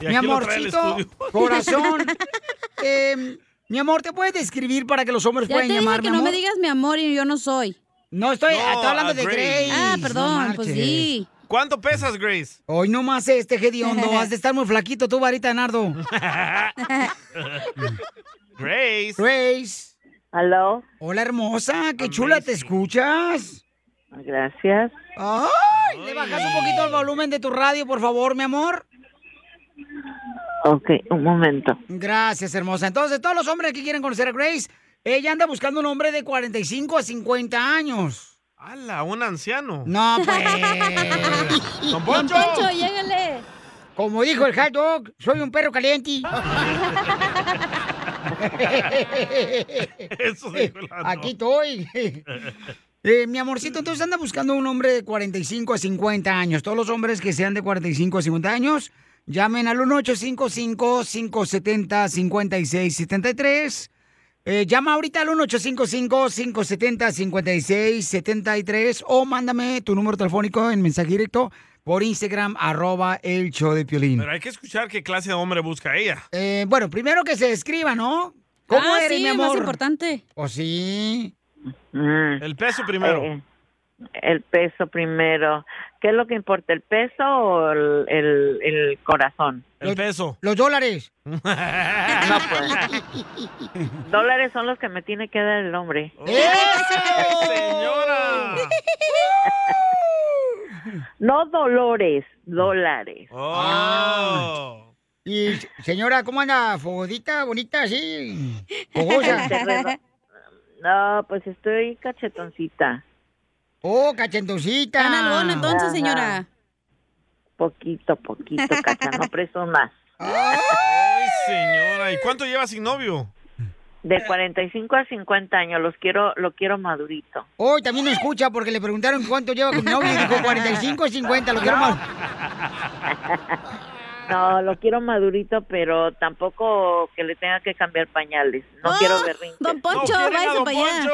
Mi amorcito, corazón. eh, mi amor, ¿te puedes describir para que los hombres Ya puedan te dije llamar, que mi no me digas mi amor y yo no soy. No estoy, No, estoy hablando de Grace. Grace. Ah, no perdón, pues sí. ¿Cuánto pesas, Grace? Hoy no más este hediondo, has de estar muy flaquito tú, varita, Nardo. Grace. Grace. ¿Aló? Hola, hermosa, qué chula te escuchas. Gracias. Ay, ¿le bajas un poquito el volumen de tu radio, por favor, mi amor? Ok, un momento. Gracias, hermosa. Entonces, todos los hombres que quieren conocer a Grace, ella anda buscando un hombre de 45 a 50 años. ¡Hala, un anciano! No, pues. ¡Don Don Poncho! Poncho, llégale. Como dijo el hot dog, soy un perro caliente. Eso dijo. Aquí estoy. Eh, mi amorcito, entonces anda buscando un hombre de 45 a 50 años. Todos los hombres que sean de 45 a 50 años, llamen al 1855-570-5673. Eh, llama ahorita al 1855-570-5673 o mándame tu número telefónico en mensaje directo por Instagram, arroba el show de Piolín. Pero hay que escuchar qué clase de hombre busca ella. Eh, bueno, primero que se escriba, ¿no? ¿Cómo ah, eres, sí, mi más amor? importante. ¿O sí? El peso primero. Eh, el peso primero. ¿Qué es lo que importa, el peso o el, el- el corazón? El peso. Los dólares. No, pues. Dólares son los que me tiene que dar el hombre. ¡Señora! No dolores, dólares. Oh. Y señora, ¿cómo anda? ¿Fogodita, bonita, así? ¿Fogosa? No, pues estoy cachetoncita. Oh, nalgona, entonces, Ajá. señora. Poquito, poquito, cacha, no preso más. Ay, señora. ¿Y cuánto lleva sin novio? De 45 a 50 años, los quiero, lo quiero madurito. Hoy también me escucha porque le preguntaron cuánto lleva con mi novio y dijo 45 o 50, lo quiero más. No, lo quiero madurito, pero tampoco que le tenga que cambiar pañales. No Ah, quiero berrinches. Don Poncho, váyase para allá.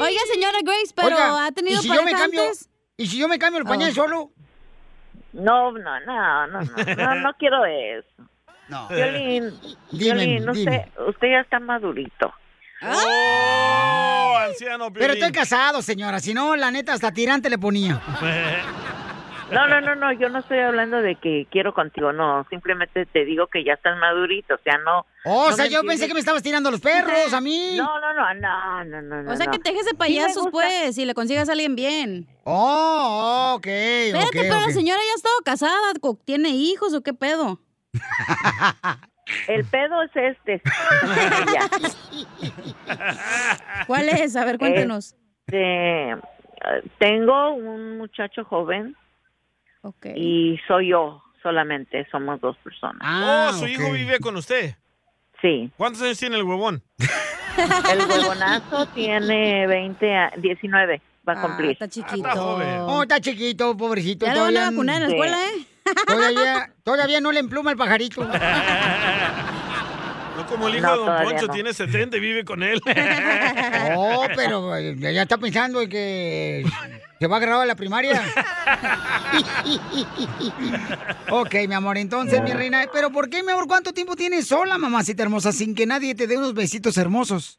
Oiga, señora Grace, pero Oiga, ha tenido ¿y si yo me cambio- antes? ¿Y si yo me cambio el pañal Oh. solo? No, no, no, no, no, no, no quiero eso. No. Violín, Dime, Violín, usted, dime. usted ya está madurito. ¡Oh, anciano Pero estoy casado, señora. Si no, la neta, hasta tirante le ponía. No, no, no, no, yo no estoy hablando de que quiero contigo, no, simplemente te digo que ya estás madurito, o sea, no. Oh, o no sea, yo pensé que me estabas tirando los perros a mí. No, no, no, no, no, no, no. O sea, no. que te dejes de Sí payasos, gusta. pues, y le consigas a alguien bien. Oh, ok. Espérate, ok, pero la señora ya ha estado casada, ¿tiene hijos o qué pedo? El pedo es este. ¿Cuál es? A ver, cuéntenos. Este, tengo un muchacho joven y soy yo solamente, somos dos personas. oh, su hijo vive con usted. Sí. ¿Cuántos años tiene el huevón? El huevonazo tiene 20, a- 19, va a cumplir. está chiquito. Oh, está chiquito, pobrecito. Ya lo van a vacunar en la escuela, ¿eh? Todavía, todavía no le empluma el pajarito. No como el hijo No, de Don Poncho, no. tiene 70 y vive con él. Oh, pero eh, ya está pensando en que se va a grabar la primaria. ok, mi amor, entonces, mi reina. Pero ¿por qué, mi amor? ¿Cuánto tiempo tienes sola, mamacita hermosa, sin que nadie te dé unos besitos hermosos?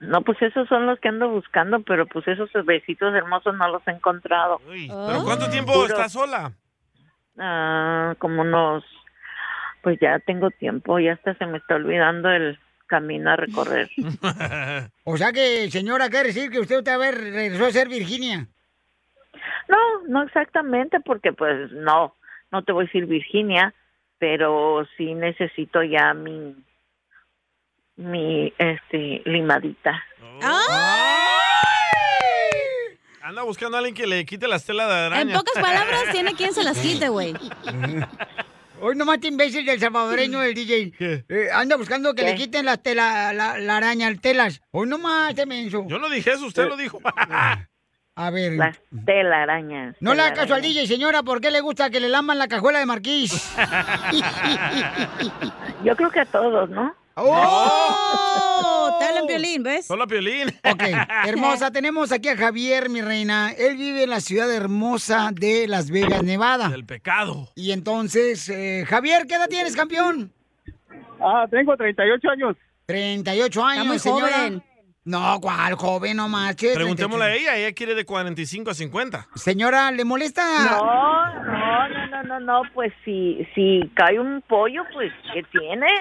No, pues esos son los que ando buscando, pero pues esos besitos hermosos no los he encontrado. ¿Pero cuánto tiempo Puro- está sola? Ah, como unos, pues ya tengo tiempo, ya hasta se me está olvidando el camino a recorrer. O sea que, señora, quiere decir que usted otra vez regresó a ser Virginia. No, no exactamente, porque pues no, no te voy a decir Virginia, pero sí necesito ya mi, mi, este, limadita. Anda buscando a alguien que le quite las telas de En araña. pocas palabras, tiene quien se las quite, güey. Hoy nomás te imbécil del salvadoreño del DJ. Eh, anda buscando que ¿Qué? le quiten las tela, la, la araña, telas. Hoy nomás, este menso. Yo no dije eso, usted lo dijo. A ver. Las telarañas. No le haga caso al. DJ, señora, ¿por qué le gusta que le laman la cajuela de marquís? Yo creo que a todos, ¿no? ¡Oh! Te hablan violín, ¿ves? Solo Piolín. Ok, hermosa, tenemos aquí a Javier, mi reina. Él vive en la ciudad hermosa de Las Vegas, Nevada. Del pecado. Y entonces, eh, Javier, ¿qué edad tienes, campeón? Ah, tengo 38 años. 38 años, muy señora. joven. No, ¿cuál joven? No marches. Preguntémosle a ella, ella quiere de 45 a 50. Señora, ¿le molesta? No, no, no, no, no, no, pues si, si cae un pollo, pues, ¿qué tiene?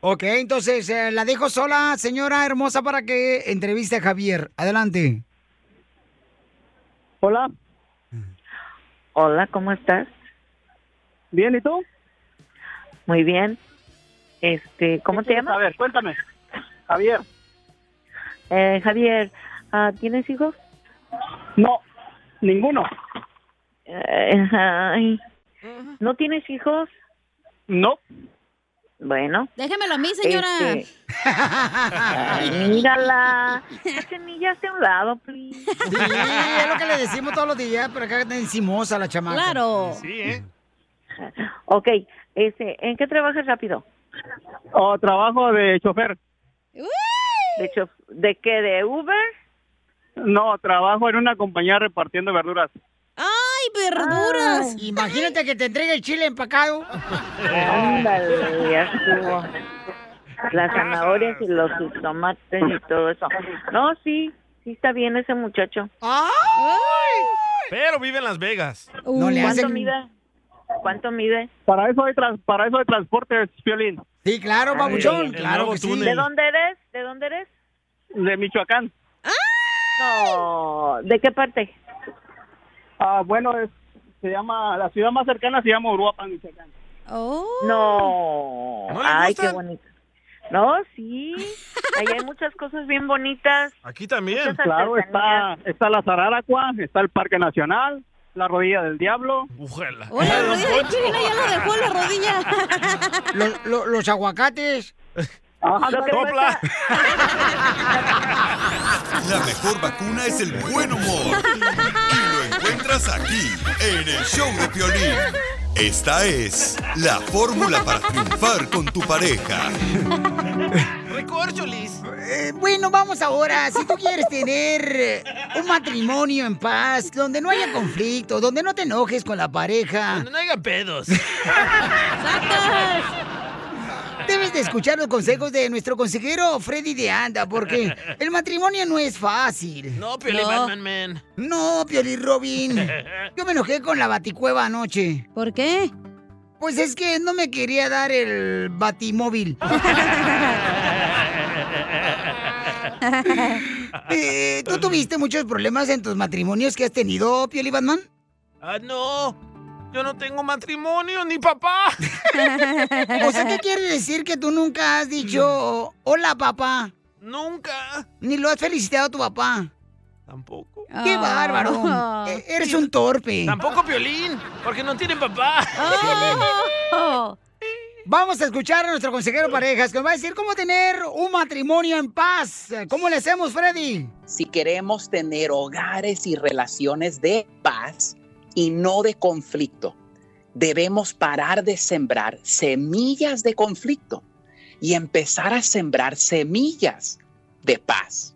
Ok, entonces eh, la dejo sola, señora hermosa, para que entreviste a Javier. Adelante. Hola. Hola, ¿cómo estás? Bien, ¿y tú? Muy bien. Este, ¿cómo te llamas? A ver, cuéntame. Javier. Eh, Javier, ah, ¿tienes hijos? No, ninguno. Eh, ay, ¿No tienes hijos? No. Bueno. Déjemelo a mí, señora. Este, ay, mírala. Semillas a un lado, please. Sí, es lo que le decimos todos los días, pero acá está encimosa la chamaca. Claro. Sí, ¿eh? Ok, este, ¿en qué trabajas rápido? Oh, trabajo de chofer. ¿De, chof- ¿De qué? ¿De Uber? No, trabajo en una compañía repartiendo verduras. ¡Ay, verduras! Imagínate que te entregue el chile empacado. Ándale, ya estuvo. Las zanahorias y los tomates y todo eso. No, sí, sí está bien ese muchacho. Pero vive en Las Vegas. No le ¿Cuánto hacen- mide? ¿Cuánto mide? Para eso hay, trans- para eso hay transportes, Piolín. Sí, claro, Ay, babuchón, el claro que sí. ¿De dónde eres? ¿De dónde eres? De Michoacán. No, ¿de qué parte? Ah, bueno, es, se llama, la ciudad más cercana se llama Uruapan, Michoacán. Oh. No. ¿No Ay, qué bonito. No, sí. Ahí hay muchas cosas bien bonitas. Aquí también. Claro, está, está la Zararacua, está el Parque Nacional, la Rodilla del Diablo. Ujela. Oye, la rodilla de China ya lo dejó la rodilla. Los, los- los aguacates. Lo que Sopla. La mejor vacuna es el buen humor. Y lo encuentras encuentras aquí, en el show de Piolín. Esta es la fórmula para triunfar con tu pareja. Eh, bueno, vamos ahora. Si tú quieres tener un matrimonio en paz, donde no haya conflicto, donde no te enojes con la pareja. Donde no haya pedos. Debes de escuchar los consejos de nuestro consejero Freddy de Anda, porque el matrimonio no es fácil. No, Pioli Batman Man. No, Pioli Robin. Yo me enojé con la baticueva anoche. ¿Por qué? Pues es que no me quería dar el batimóvil. Eh, ¿Tú tuviste muchos problemas en tus matrimonios que has tenido, Pioli Batman? Ah, no. Yo no tengo matrimonio ni papá. O sea, ¿qué quiere decir que tú nunca has dicho hola, papá? Nunca. Ni lo has felicitado a tu papá. Tampoco. ¡Qué bárbaro! E- Eres un torpe. Tampoco Piolín, porque no tienen papá. Vamos a escuchar a nuestro consejero parejas que nos va a decir cómo tener un matrimonio en paz. ¿Cómo le hacemos, Freddy? Si queremos tener hogares y relaciones de paz y no de conflicto, debemos parar de sembrar semillas de conflicto y empezar a sembrar semillas de paz.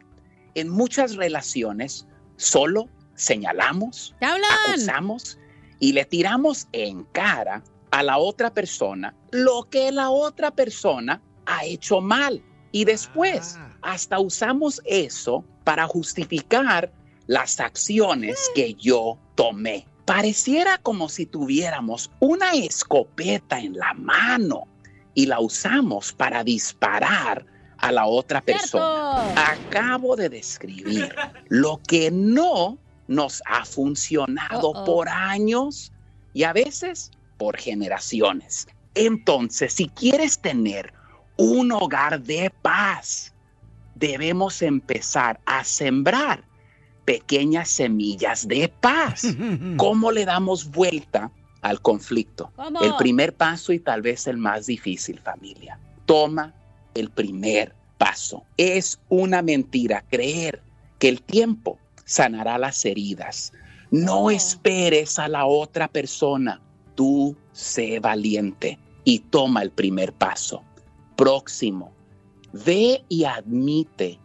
En muchas relaciones solo señalamos, acusamos y le tiramos en cara a la otra persona lo que la otra persona ha hecho mal. Y después hasta usamos eso para justificar las acciones que yo tomé. Pareciera como si tuviéramos una escopeta en la mano y la usamos para disparar a la otra persona. Acabo de describir lo que no nos ha funcionado por años y a veces por generaciones. Entonces, si quieres tener un hogar de paz, debemos empezar a sembrar pequeñas semillas de paz. ¿Cómo le damos vuelta al conflicto? ¿Cómo? El primer paso y tal vez el más difícil, familia. Toma el primer paso. Es una mentira creer que el tiempo sanará las heridas. No esperes a la otra persona. Tú sé valiente y toma el primer paso. Próximo, ve y admite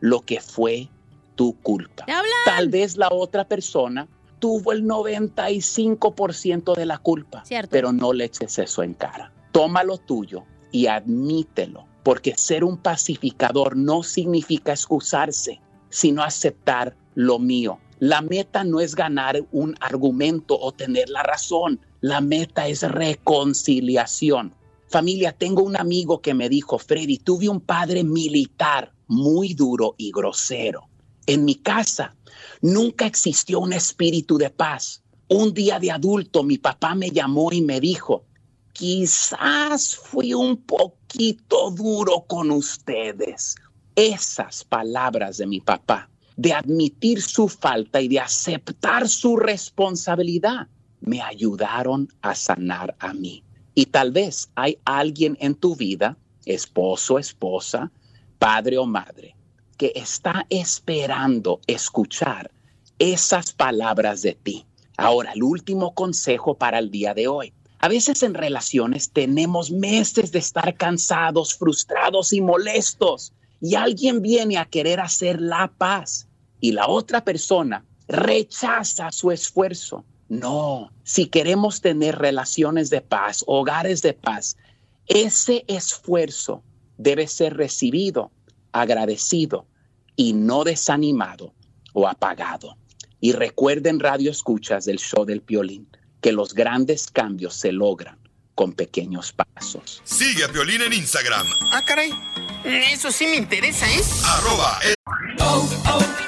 lo que fue tu culpa. Tal vez la otra persona tuvo el 95% de la culpa, Cierto. pero no le eches eso en cara. Toma lo tuyo y admítelo, porque ser un pacificador no significa excusarse, sino aceptar lo mío. La meta no es ganar un argumento o tener la razón, la meta es reconciliación. Familia, tengo un amigo que me dijo, Freddy, tuve un padre militar muy duro y grosero. En mi casa nunca existió un espíritu de paz. Un día de adulto mi papá me llamó y me dijo, quizás fui un poquito duro con ustedes. Esas palabras de mi papá, de admitir su falta y de aceptar su responsabilidad, me ayudaron a sanar a mí. Y tal vez hay alguien en tu vida, esposo, esposa, padre o madre, que está esperando escuchar esas palabras de ti. Ahora, el último consejo para el día de hoy. A veces en relaciones tenemos meses de estar cansados, frustrados y molestos y alguien viene a querer hacer la paz y la otra persona rechaza su esfuerzo. No, si queremos tener relaciones de paz, hogares de paz, ese esfuerzo debe ser recibido, agradecido y no desanimado o apagado. Y recuerden, radio escuchas del show del violín, que los grandes cambios se logran con pequeños pasos. Sigue a Piolín en Instagram, Ah, caray. Eso sí me interesa, ¿eh? arroba el ¿Tus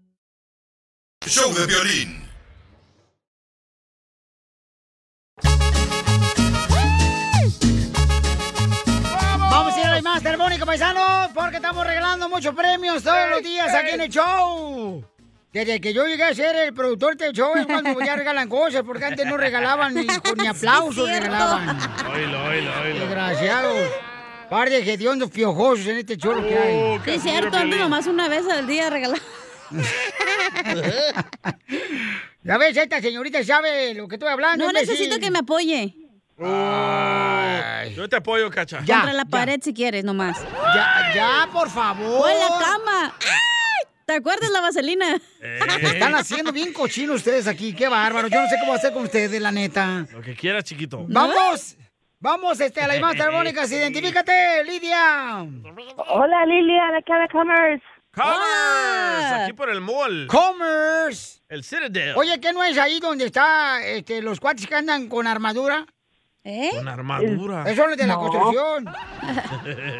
Show de violín. Vamos a ir a la más telefónica, paisanos, porque estamos regalando muchos premios todos los días aquí en el show. Desde que yo llegué a ser el productor del show es cuando ya regalan cosas, porque antes no regalaban ni, ni aplausos regalaban. Oílo, oílo, oílo. Desgraciados. Par de hediondos piojosos en este show lo que hay. Sí, es cierto, antes nomás una vez al día regalar. Ya ves, esta señorita sabe lo que estoy hablando. No imbécil. necesito que me apoye. Ay, yo te apoyo, cacha. Contra la pared si quieres, nomás. Ya, ya, por favor. O en la cama. ¡Ay! ¿Te acuerdas la vaselina? Me Están haciendo bien cochinos ustedes aquí, qué bárbaro. Yo no sé cómo hacer con ustedes, la neta. Lo que quieras, chiquito. ¡Vamos! Vamos, este, a las más telefónicas. Identifícate, Lidia. Hola, Lilia, de de Commerce. Commerce, aquí por el mall. Commerce. El Citadel. Oye, ¿qué no es ahí donde está este, los cuates que andan con armadura? ¿Eh? Con armadura. Son los de la No. construcción.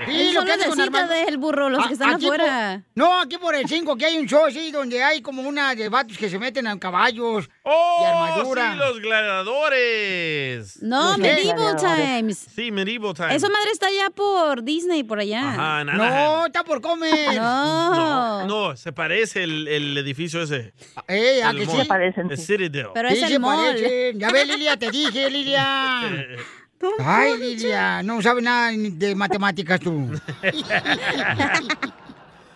Esos son los de cita del burro, los que están por- afuera. no, aquí por el 5 que hay un show así donde hay como una de vatos que se meten a caballos ¡Oh, y armadura. sí, los gladiadores! No, ¿Los qué? Medieval Times. Sí, Medieval Times. Esa madre está allá por Disney, por allá. Ajá, en No, está por comer. No. No, no, se parece el, el edificio ese. Eh, ¿a El que mall. sí? Se parecen, El sí. Citadel. Pero Sí, es se el mall. parecen. Ya ves, Lilia, te dije, Lilia. Ay, Lilia, no sabes nada de matemáticas tú.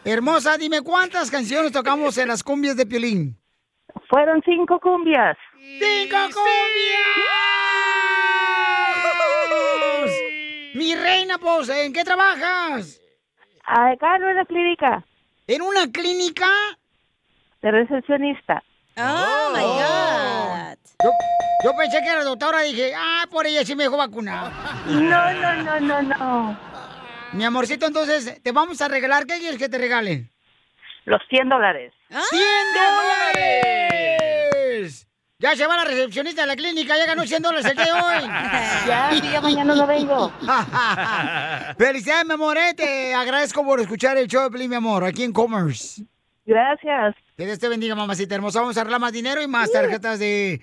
Hermosa, dime cuántas canciones tocamos en las cumbias de Piolín. Fueron cinco cumbias. ¡Cinco cumbias! Mi reina, pues, ¿en qué trabajas? Acá en una clínica ¿En una clínica? de recepcionista. Oh, my God. Yo, yo pensé que era doctora, dije, ah, por ella sí me dejó vacunar. No, no, no, no, no. Mi amorcito, entonces, te vamos a regalar, ¿qué quieres que te regale? Los 100 dólares. Ah, ¡100 dólares! Ya se va la recepcionista de la clínica, ya ganó 100 dólares el día de hoy. Ya, sí, ya mañana no vengo. Felicidades, mi amor, eh, te agradezco por escuchar el show de Pelín, mi amor, aquí en Commerce. Gracias. Que Dios te bendiga, mamacita hermosa. Vamos a arreglar más dinero y más tarjetas de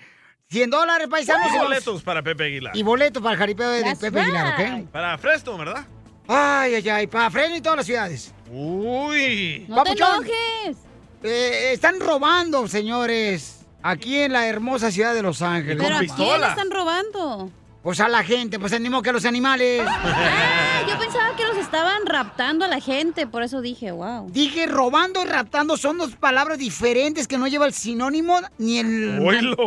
100 dólares, paisanos. Y boletos para Pepe Aguilar. Y boletos para el jaripeo de, Pepe Aguilar, right. ¿ok? Para Fresno, ¿verdad? Ay, ay, ay, para Fresno y todas las ciudades. Uy. No te Papuchón. enojes. Eh, están robando, señores, aquí en la hermosa ciudad de Los Ángeles. Pero ¿a quién están robando? Pues a la gente, pues animo que a los animales. Ah, yo pensaba que los estaban raptando a la gente, por eso dije, wow. Dije, robando y raptando son dos palabras diferentes que no lleva el sinónimo ni el...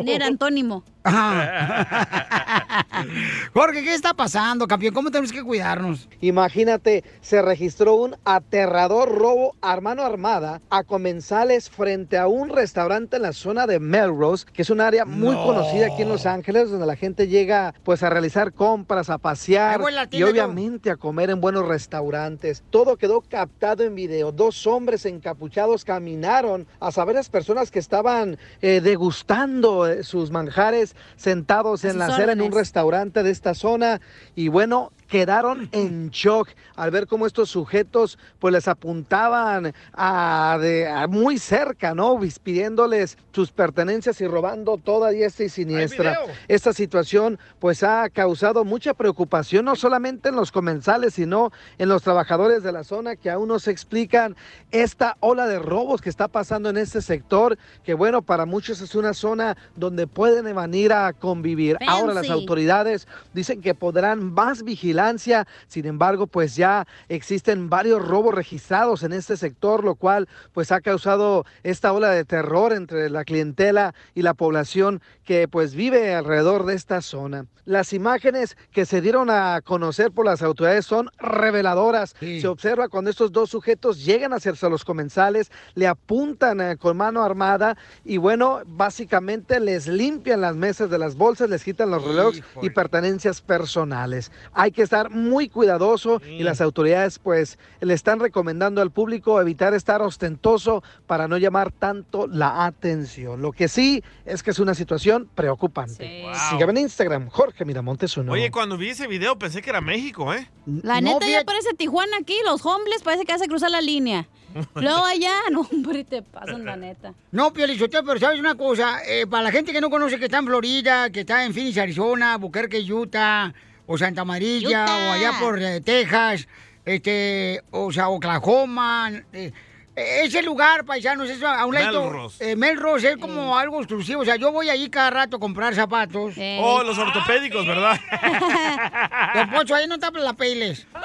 Ni era antónimo. Jorge, ¿qué está pasando, campeón? ¿Cómo tenemos que cuidarnos? Imagínate, se registró un aterrador robo a mano armada a comensales frente a un restaurante en la zona de Melrose, que es un área muy No. conocida aquí en Los Ángeles, donde la gente llega pues a realizar compras, a pasear y obviamente a comer en buenos restaurantes. Todo quedó captado en video. Dos hombres encapuchados caminaron a saber las personas que estaban eh, degustando eh, sus manjares sentados en la acera en un restaurante de esta zona. Y bueno, quedaron en shock al ver cómo estos sujetos pues les apuntaban a, de, a muy cerca, ¿no? Pidiéndoles sus pertenencias y robando toda diestra y siniestra. Esta situación pues ha causado mucha preocupación no solamente en los comensales, sino en los trabajadores de la zona que aún no se explican esta ola de robos que está pasando en este sector, que bueno, para muchos es una zona donde pueden venir a convivir. Ahora las autoridades dicen que podrán más vigilar vigilancia. Sin embargo, pues ya existen varios robos registrados en este sector, lo cual pues ha causado esta ola de terror entre la clientela y la población que pues vive alrededor de esta zona. Las imágenes que se dieron a conocer por las autoridades son reveladoras. Se observa cuando estos dos sujetos llegan hacia los comensales, le apuntan eh, con mano armada y bueno, básicamente les limpian las mesas de las bolsas, les quitan los relojes y pertenencias personales. Hay que estar muy cuidadoso y las autoridades pues le están recomendando al público evitar estar ostentoso para no llamar tanto la atención. Lo que sí es que es una situación preocupante. Sígueme en Instagram, Jorge Miramontes uno. Oye, cuando vi ese video pensé que era México, ¿eh? La neta ya parece Tijuana aquí, los homeless parece que hace cruzar la línea. Luego allá, no, hombre, te pasan la neta. No, Piolichotelo, pero sabes una cosa, eh, para la gente que no conoce que está en Florida, que está en Phoenix, Arizona, Buquerque, Utah, o Santa Amarilla, Utah. o allá por eh, Texas, este, o sea, Oklahoma, eh, ese lugar, paisanos, es a un lado. Melrose. Melrose es como algo exclusivo. O sea, yo voy ahí cada rato a comprar zapatos. Oh, los ortopédicos, ¿verdad? Don Poncho, ahí no tapas la peles.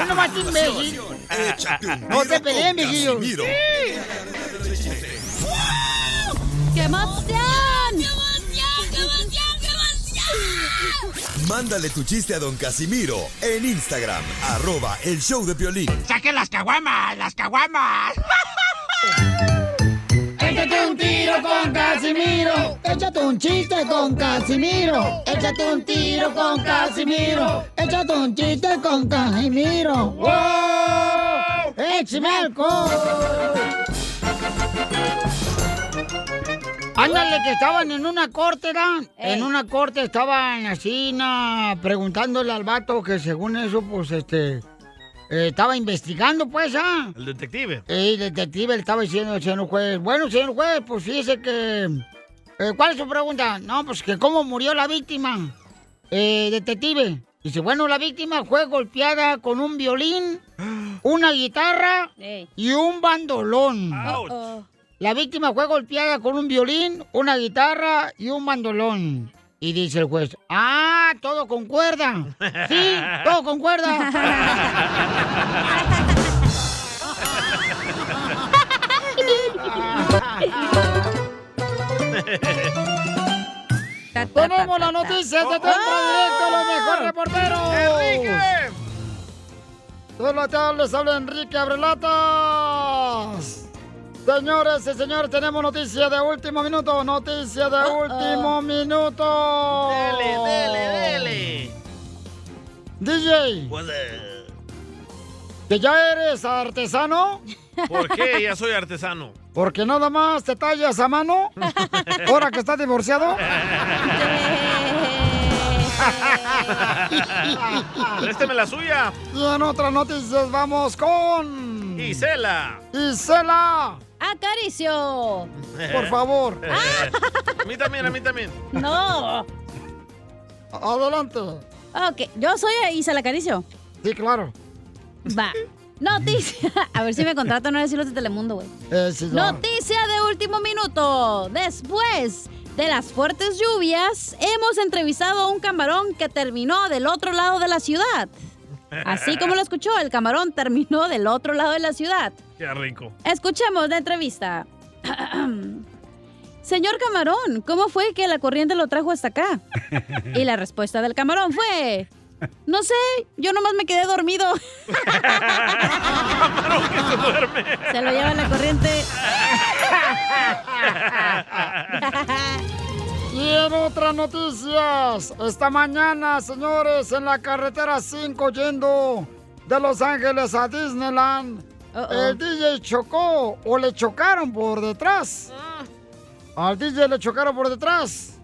Es nomás imbécil. No te pelees, mijillo. Casimiro. ¡Qué emoción! Mándale tu chiste a don Casimiro en Instagram, arroba el show de Piolín. ¡Saquen las caguamas! ¡Las caguamas! Échate un tiro con Casimiro. Échate un chiste con Casimiro. Échate un tiro con Casimiro. Échate un chiste con Casimiro. ¡Wow! ¡Échame alcohol! Ándale, que estaban en una corte, ¿verdad? En una corte estaban así, na, preguntándole al vato que según eso, pues, este, eh, estaba investigando, pues, ¿ah? El detective. El detective le estaba diciendo al señor juez, bueno, señor juez, pues fíjese que... eh, ¿Cuál es su pregunta? No, pues que cómo murió la víctima. Eh, detective. Dice, bueno, la víctima fue golpeada con un violín, una guitarra y un bandolón. La víctima fue golpeada con un violín, una guitarra y un bandolón. Y dice el juez, ah, todo con cuerda. Sí, todo con cuerda. Tenemos las noticias de Tiempo Directo, los mejores reporteros. ¡Enrique! Hola, tal, les habla Enrique Abrelatas. Señores y señores, tenemos noticia de último minuto, noticia de último minuto. Dele, dele, dele. DJ, que ya eres artesano, ¿Por qué? Ya soy artesano. porque nada más te tallas a mano, ahora que estás divorciado. Présteme la suya. Y en otras noticias vamos con... Isela. Isela, ¡Acaricio! por favor, A mí también, a mí también. No. adelante. Ok, yo soy Isela Acaricio. Sí, claro. Va. Noticia. A ver si me contratan no decirlo de Telemundo, güey. Eh, sí. Noticia de último minuto. Después de las fuertes lluvias, hemos entrevistado a un camarón que terminó del otro lado de la ciudad. Así como lo escuchó, el camarón terminó del otro lado de la ciudad. Qué rico. Escuchemos la entrevista. Señor camarón, ¿cómo fue que la corriente lo trajo hasta acá? Y la respuesta del camarón fue... No sé, yo nomás me quedé dormido. Se lo lleva la corriente. Y en otras noticias, esta mañana, señores, en la carretera 5 yendo de Los Ángeles a Disneyland, el DJ chocó o le chocaron por detrás. Al DJ le chocaron por detrás.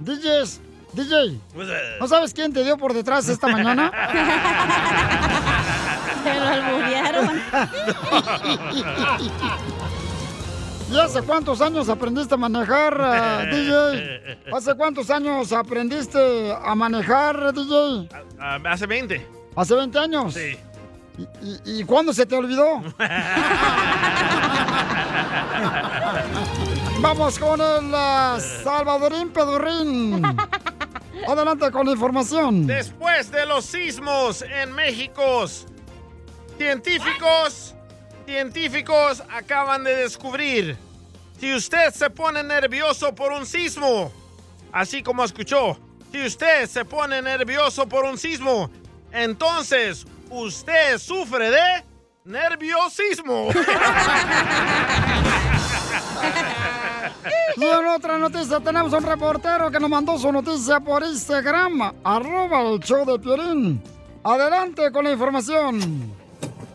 DJs, DJ, ¿no sabes quién te dio por detrás esta mañana? Se lo alburearon. ¿Y hace cuántos años aprendiste a manejar, eh, DJ? ¿Hace cuántos años aprendiste a manejar, DJ? Ah, hace 20. ¿Hace 20 años? Sí. ¿Y, y- cuándo se te olvidó? Vamos con el Salvadorín Pedurrín. Adelante con la información. Después de los sismos en México, científicos, científicos acaban de descubrir si usted se pone nervioso por un sismo, así como escuchó, si usted se pone nervioso por un sismo, entonces usted sufre de nerviosismo. Y en otra noticia tenemos un reportero que nos mandó su noticia por Instagram, arroba el show de Piolín. Adelante con la información.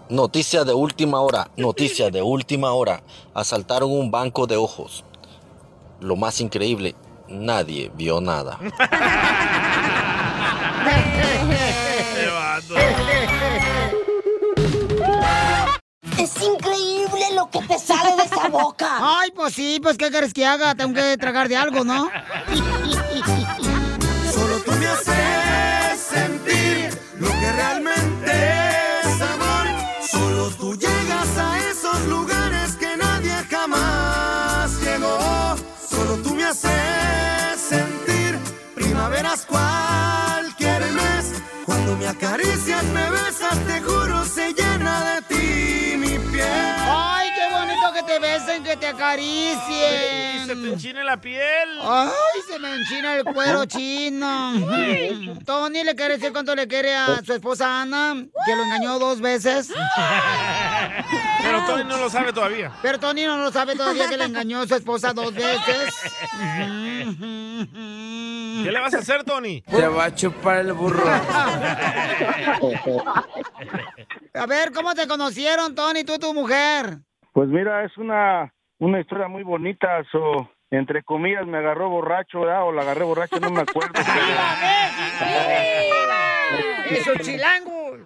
Noticia de última hora, noticia de última hora. Asaltaron un banco de ojos. Lo más increíble, nadie vio nada. Es increíble lo que te sale de esa boca. Ay, pues sí, pues ¿qué quieres que haga? Tengo que tragar de algo, ¿no? Solo tú me haces sentir lo que realmente es amor. Solo tú llegas a esos lugares que nadie jamás llegó. Solo tú me haces sentir primaveras cualquier mes. Cuando me acaricias, me besas, te juro, se llena de ti te besen, que te acaricien. Se te enchine la piel. Ay, se me enchina el cuero chino. Tony le quiere decir cuánto le quiere a su esposa Ana, que lo engañó dos veces. Pero Tony no lo sabe todavía. Pero Tony no lo sabe todavía que le engañó a su esposa dos veces. ¿Qué le vas a hacer, Tony? Te va a chupar el burro. A ver, ¿cómo te conocieron, Tony, tú y tu mujer? Pues mira, es una, una historia muy bonita. So, entre comillas, me agarró borracho, ¿verdad? O la agarré borracho, no me acuerdo. ¡Eso, chilango!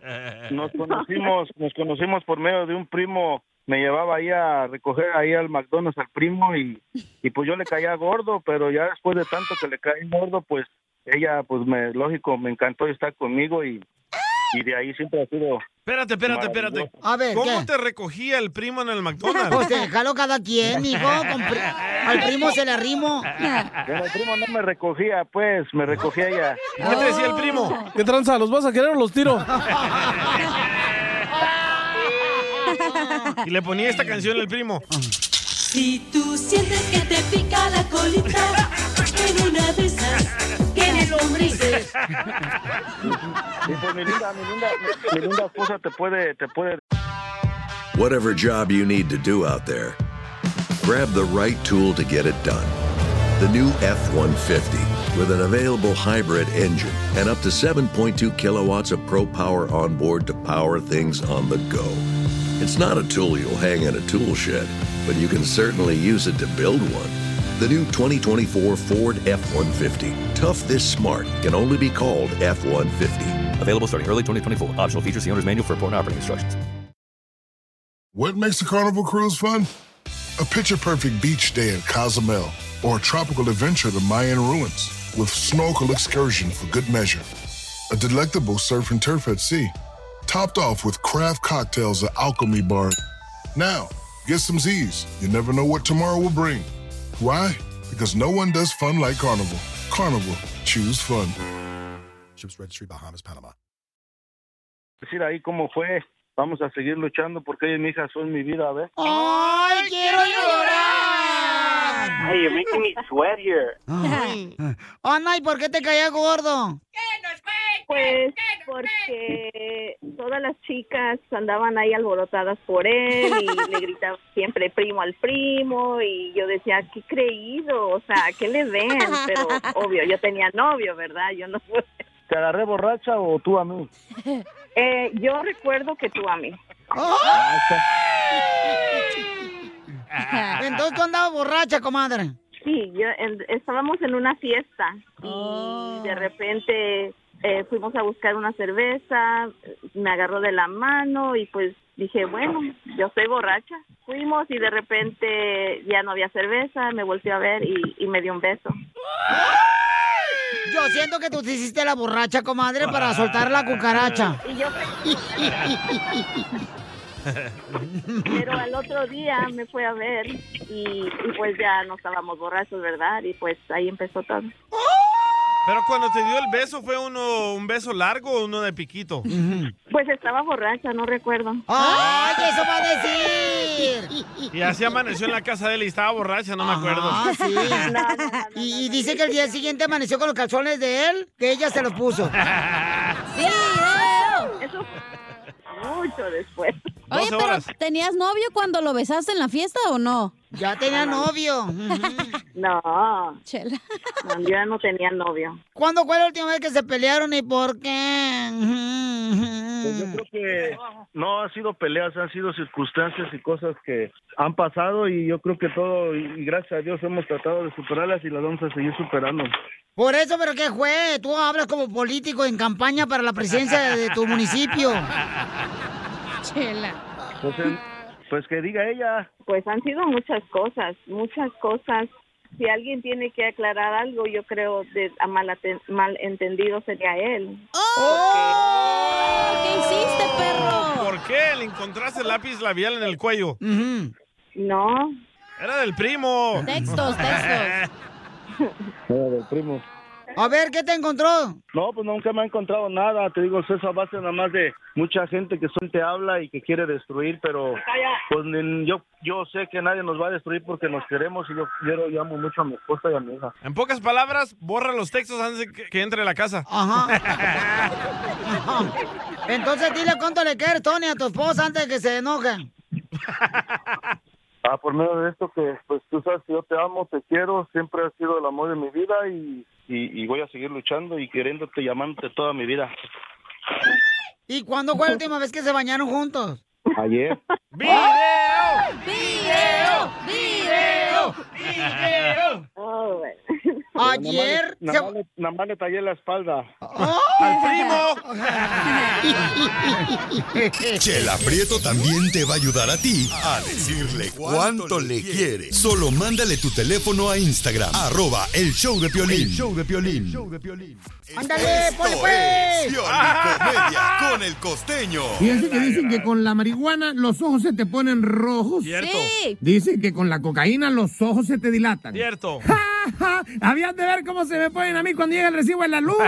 Nos conocimos, nos conocimos por medio de un primo. Me llevaba ahí a recoger ahí al McDonald's al primo y, y pues yo le caía gordo, pero ya después de tanto que le caí gordo, pues ella, pues me, lógico, me encantó estar conmigo y, y de ahí siempre ha sido Espérate, espérate, espérate. A ver, ¿Cómo ¿qué? te recogía el primo en el McDonald's? Pues déjalo cada quien, hijo. pri- Al primo se le arrimo. El primo no me recogía, pues, me recogía ella. ¿Qué te decía el primo? ¿Qué tranza? ¿Los vas a querer o los tiro? Y le ponía esta canción el primo. Si tú sientes que te pica la colita en una de esas que eres lombrices. Sí, pues mi linda, mi linda, mi linda esposa te puede, te puede Whatever job you need to do out there, grab the right tool to get it done. The new F 150 with an available hybrid engine and up to 7.2 kilowatts of pro power on board to power things on the go. It's not a tool you'll hang in a tool shed, but you can certainly use it to build one. The new 2024 Ford F 150. Tough this smart can only be called F 150. Available starting early 2024. Optional features, the owner's manual for important operating instructions. What makes a carnival cruise fun? A picture perfect beach day in Cozumel or a tropical adventure to Mayan ruins with snorkel excursion for good measure. A delectable surf and turf at sea, topped off with craft cocktails at Alchemy Bar. Now, get some Z's. You never know what tomorrow will bring. Why? Because no one does fun like Carnival. Carnival, choose fun. Ships Registry, Bahamas, Panama. decir ahí cómo fue. Vamos a seguir luchando porque ella y mi hija son mi vida, a ver. ¡Ay, quiero llorar! Hey, you're making me sweat here. Ay. Ana, ¿y por qué te caía gordo? Pues porque todas las chicas andaban ahí alborotadas por él y le gritaban siempre primo al primo y yo decía, qué creído, o sea, ¿qué le ven? Pero obvio, yo tenía novio, ¿verdad? Yo no ¿Te agarré borracha o tú a mí? Eh, yo recuerdo que tú a mí. Entonces tú andabas borracha, comadre. Sí, yo, en- estábamos en una fiesta y de repente eh, fuimos a buscar una cerveza, me agarró de la mano y pues dije, bueno, yo soy borracha. Fuimos y de repente ya no había cerveza, me volteó a ver y, y me dio un beso. Yo siento que tú te hiciste la borracha, comadre, para soltar la cucaracha. Y yo Pero al otro día me fue a ver y, y pues ya no estábamos borrachos, ¿verdad? Y pues ahí empezó todo. Pero cuando te dio el beso, ¿fue uno un beso largo o uno de piquito? Pues estaba borracha, no recuerdo. ¡Ay, eso va a decir! Y así amaneció en la casa de él y estaba borracha, no me acuerdo. Ah, sí. Y, y dice que el día siguiente amaneció con los calzones de él, que ella se los puso. Eso mucho después. Oye, pero ¿tenías novio cuando lo besaste en la fiesta o no? Ya tenía novio. No. Chela. No, yo ya no tenía novio. ¿Cuándo fue la última vez que se pelearon y por qué? Pues yo creo que no han sido peleas, han sido circunstancias y cosas que han pasado y yo creo que todo, y gracias a Dios hemos tratado de superarlas y las vamos a seguir superando. Por eso, ¿pero qué fue? Tú hablas como político en campaña para la presidencia de tu municipio. Chela. Pues, en- pues que diga ella. Pues han sido muchas cosas, muchas cosas. Si alguien tiene que aclarar algo, yo creo de a malaten- malentendido sería él. ¡Oh! ¿Qué hiciste, perro? ¿Por qué le encontraste el lápiz labial en el cuello? No. Era del primo. Textos, textos. del primo. A ver, ¿qué te encontró? No, pues nunca me ha encontrado nada. Te digo, eso es a base nada más de mucha gente que son te habla y que quiere destruir, pero pues ni- yo yo sé que nadie nos va a destruir porque nos queremos y yo quiero y amo mucho a mi esposa y a mi hija. En pocas palabras, borra los textos antes de que, que entre a la casa. Entonces dile cuánto le quieres, Tony, a tu esposa antes de que se enoje. Ah, por medio de esto que, pues tú sabes que yo te amo, te quiero, siempre has sido el amor de mi vida y, y, voy a seguir luchando y queriéndote y amándote toda mi vida. ¿Y cuándo fue la última vez que se bañaron juntos? Ayer. ¡Video! ¡Video! ¡Video! ¡Video! Ayer Nada más, nada más le tallé la espalda. ¡Al Chela Prieto también te va a ayudar a ti a decirle cuánto le quiere. Solo mándale tu teléfono a Instagram, arroba el show de Piolín. El show de Piolín. ¡Ándale, ponle Esto pues! es Piolicomedia con el costeño. Fíjense que dicen que con la marihuana los ojos se te ponen rojos. Cierto. Sí. Dicen que con la cocaína los ojos se te dilatan. Cierto. Habían de ver cómo se me ponen a mí cuando llega el recibo de la luz.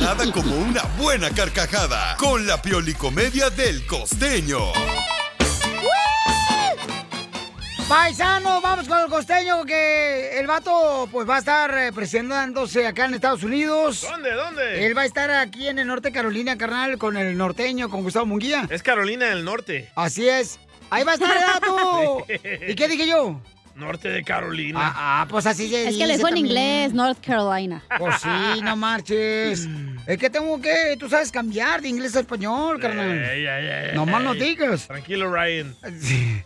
Nada como una buena carcajada con la Piolicomedia del costeño. Paisano, vamos con el costeño que el vato pues va a estar eh, presentándose acá en Estados Unidos. ¿Dónde, dónde? Él va a estar aquí en el norte de Carolina, carnal, con el norteño, con Gustavo Munguía. Es Carolina del Norte. Así es. Ahí va a estar el vato. ¿Y qué dije yo? Norte de Carolina. Ah, ah, pues así se Es que le dijo en inglés, North Carolina. Pues sí, no marches. Es que tengo que, tú sabes, cambiar de inglés a español, carnal. Ey, ey, ey, No más ey. no digas. Tranquilo, Ryan.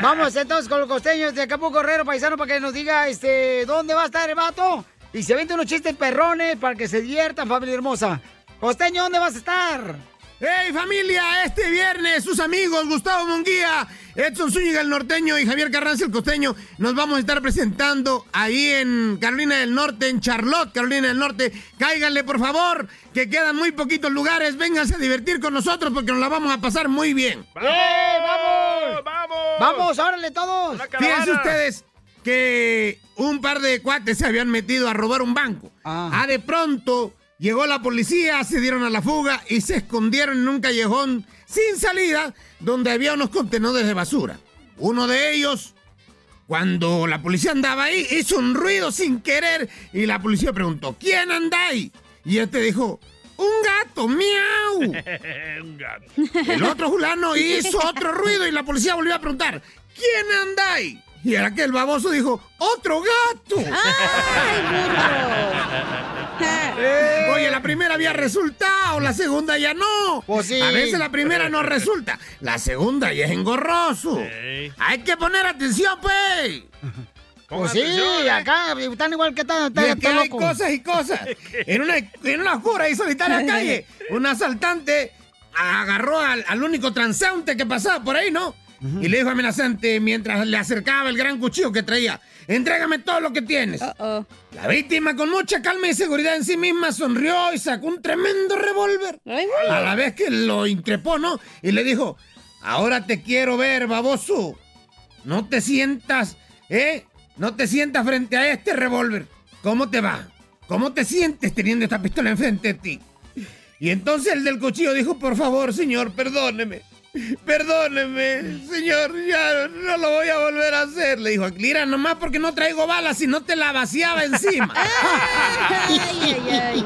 Vamos entonces con los costeños de Acapulco Correro, paisano, para que nos diga este dónde va a estar el vato. Y se vende unos chistes perrones para que se diviertan, familia hermosa. Costeño, ¿dónde vas a estar? ¡Hey familia! Este viernes sus amigos Gustavo Munguía, Edson Zúñiga el norteño y Javier Carranza el costeño nos vamos a estar presentando ahí en Carolina del Norte, en Charlotte, Carolina del Norte. Cáiganle por favor, que quedan muy poquitos lugares. Vénganse a divertir con nosotros porque nos la vamos a pasar muy bien. ¡Eh, vamos! ¡Vamos! ¡Vamos, órale todos! Fíjense ustedes que un par de cuates se habían metido a robar un banco. Ah, de pronto llegó la policía, se dieron a la fuga y se escondieron en un callejón sin salida donde había unos contenedores de basura. Uno de ellos, cuando la policía andaba ahí, hizo un ruido sin querer y la policía preguntó, ¿quién anda ahí? Y este dijo, un gato, miau. Un gato. El otro fulano hizo otro ruido y la policía volvió a preguntar, ¿quién anda ahí? Y era que el baboso dijo, ¡otro gato! Oye, la primera había resultado, la segunda ya no. Pues sí. A veces la primera no resulta, la segunda ya es engorroso. Hay que poner atención, pues. Pues sí, acá están igual que están. Y es que hay cosas y cosas. En una, en una oscura y solitaria calle, un asaltante agarró al, al único transeúnte que pasaba por ahí, ¿no? Y le dijo amenazante mientras le acercaba el gran cuchillo que traía. Entrégame todo lo que tienes. La víctima con mucha calma y seguridad en sí misma sonrió y sacó un tremendo revólver. A la vez que lo increpó, ¿no? Y le dijo, ahora te quiero ver, baboso. No te sientas, ¿eh? no te sientas frente a este revólver. ¿Cómo te va? ¿Cómo te sientes teniendo esta pistola enfrente de ti? Y entonces el del cuchillo dijo, por favor, señor, perdóneme. Perdóneme, señor, ya no lo voy a volver a hacer. Le dijo, mira, nomás porque no traigo balas y no te la vaciaba encima.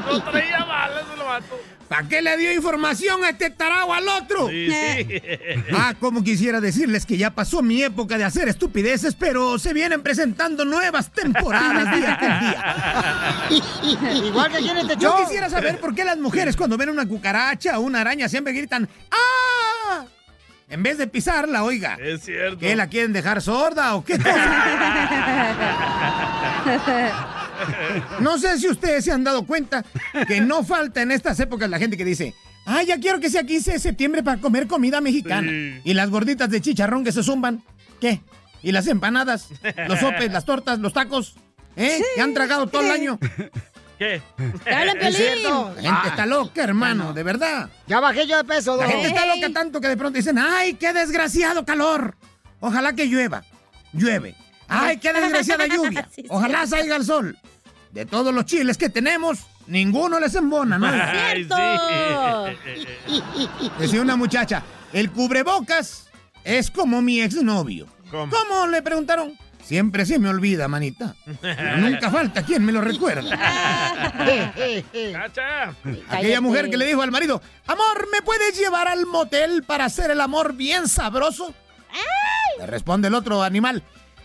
No traía balas el vato. ¿Para qué le dio información a este tarao al otro? Sí, sí. Ah, como quisiera decirles que ya pasó mi época de hacer estupideces, pero se vienen presentando nuevas temporadas día con día. Igual que aquí en este Yo quisiera saber por qué las mujeres cuando ven una cucaracha o una araña siempre gritan ¡Ah! En vez de pisarla, oiga. Es cierto. ¿Qué la quieren dejar sorda o qué? No sé si ustedes se han dado cuenta que no falta en estas épocas la gente que dice, ah, ya quiero que sea 15 de septiembre para comer comida mexicana. Sí. Y las gorditas de chicharrón que se zumban, ¿qué? ¿Y las empanadas? ¿Los sopes, las tortas, los tacos? ¿Eh? Que han tragado todo el año. ¿Qué? Es cierto. La gente está loca, hermano, de verdad. Ya bajé yo de peso, La don. gente está loca tanto que de pronto dicen, ¡ay, qué desgraciado calor! Ojalá que llueva. Llueve. ¡Ay, qué desgraciada lluvia! Ojalá salga el sol. De todos los chiles que tenemos, ninguno les embona, ¿no? Sí. Decía una muchacha, el cubrebocas es como mi exnovio. ¿Cómo? ¿Cómo? Le preguntaron. Siempre se me olvida, manita. Pero nunca falta quien me lo recuerda. ¡Cacha! Aquella mujer que le dijo al marido, amor, ¿me puedes llevar al motel para hacer el amor bien sabroso? Le responde el otro animal,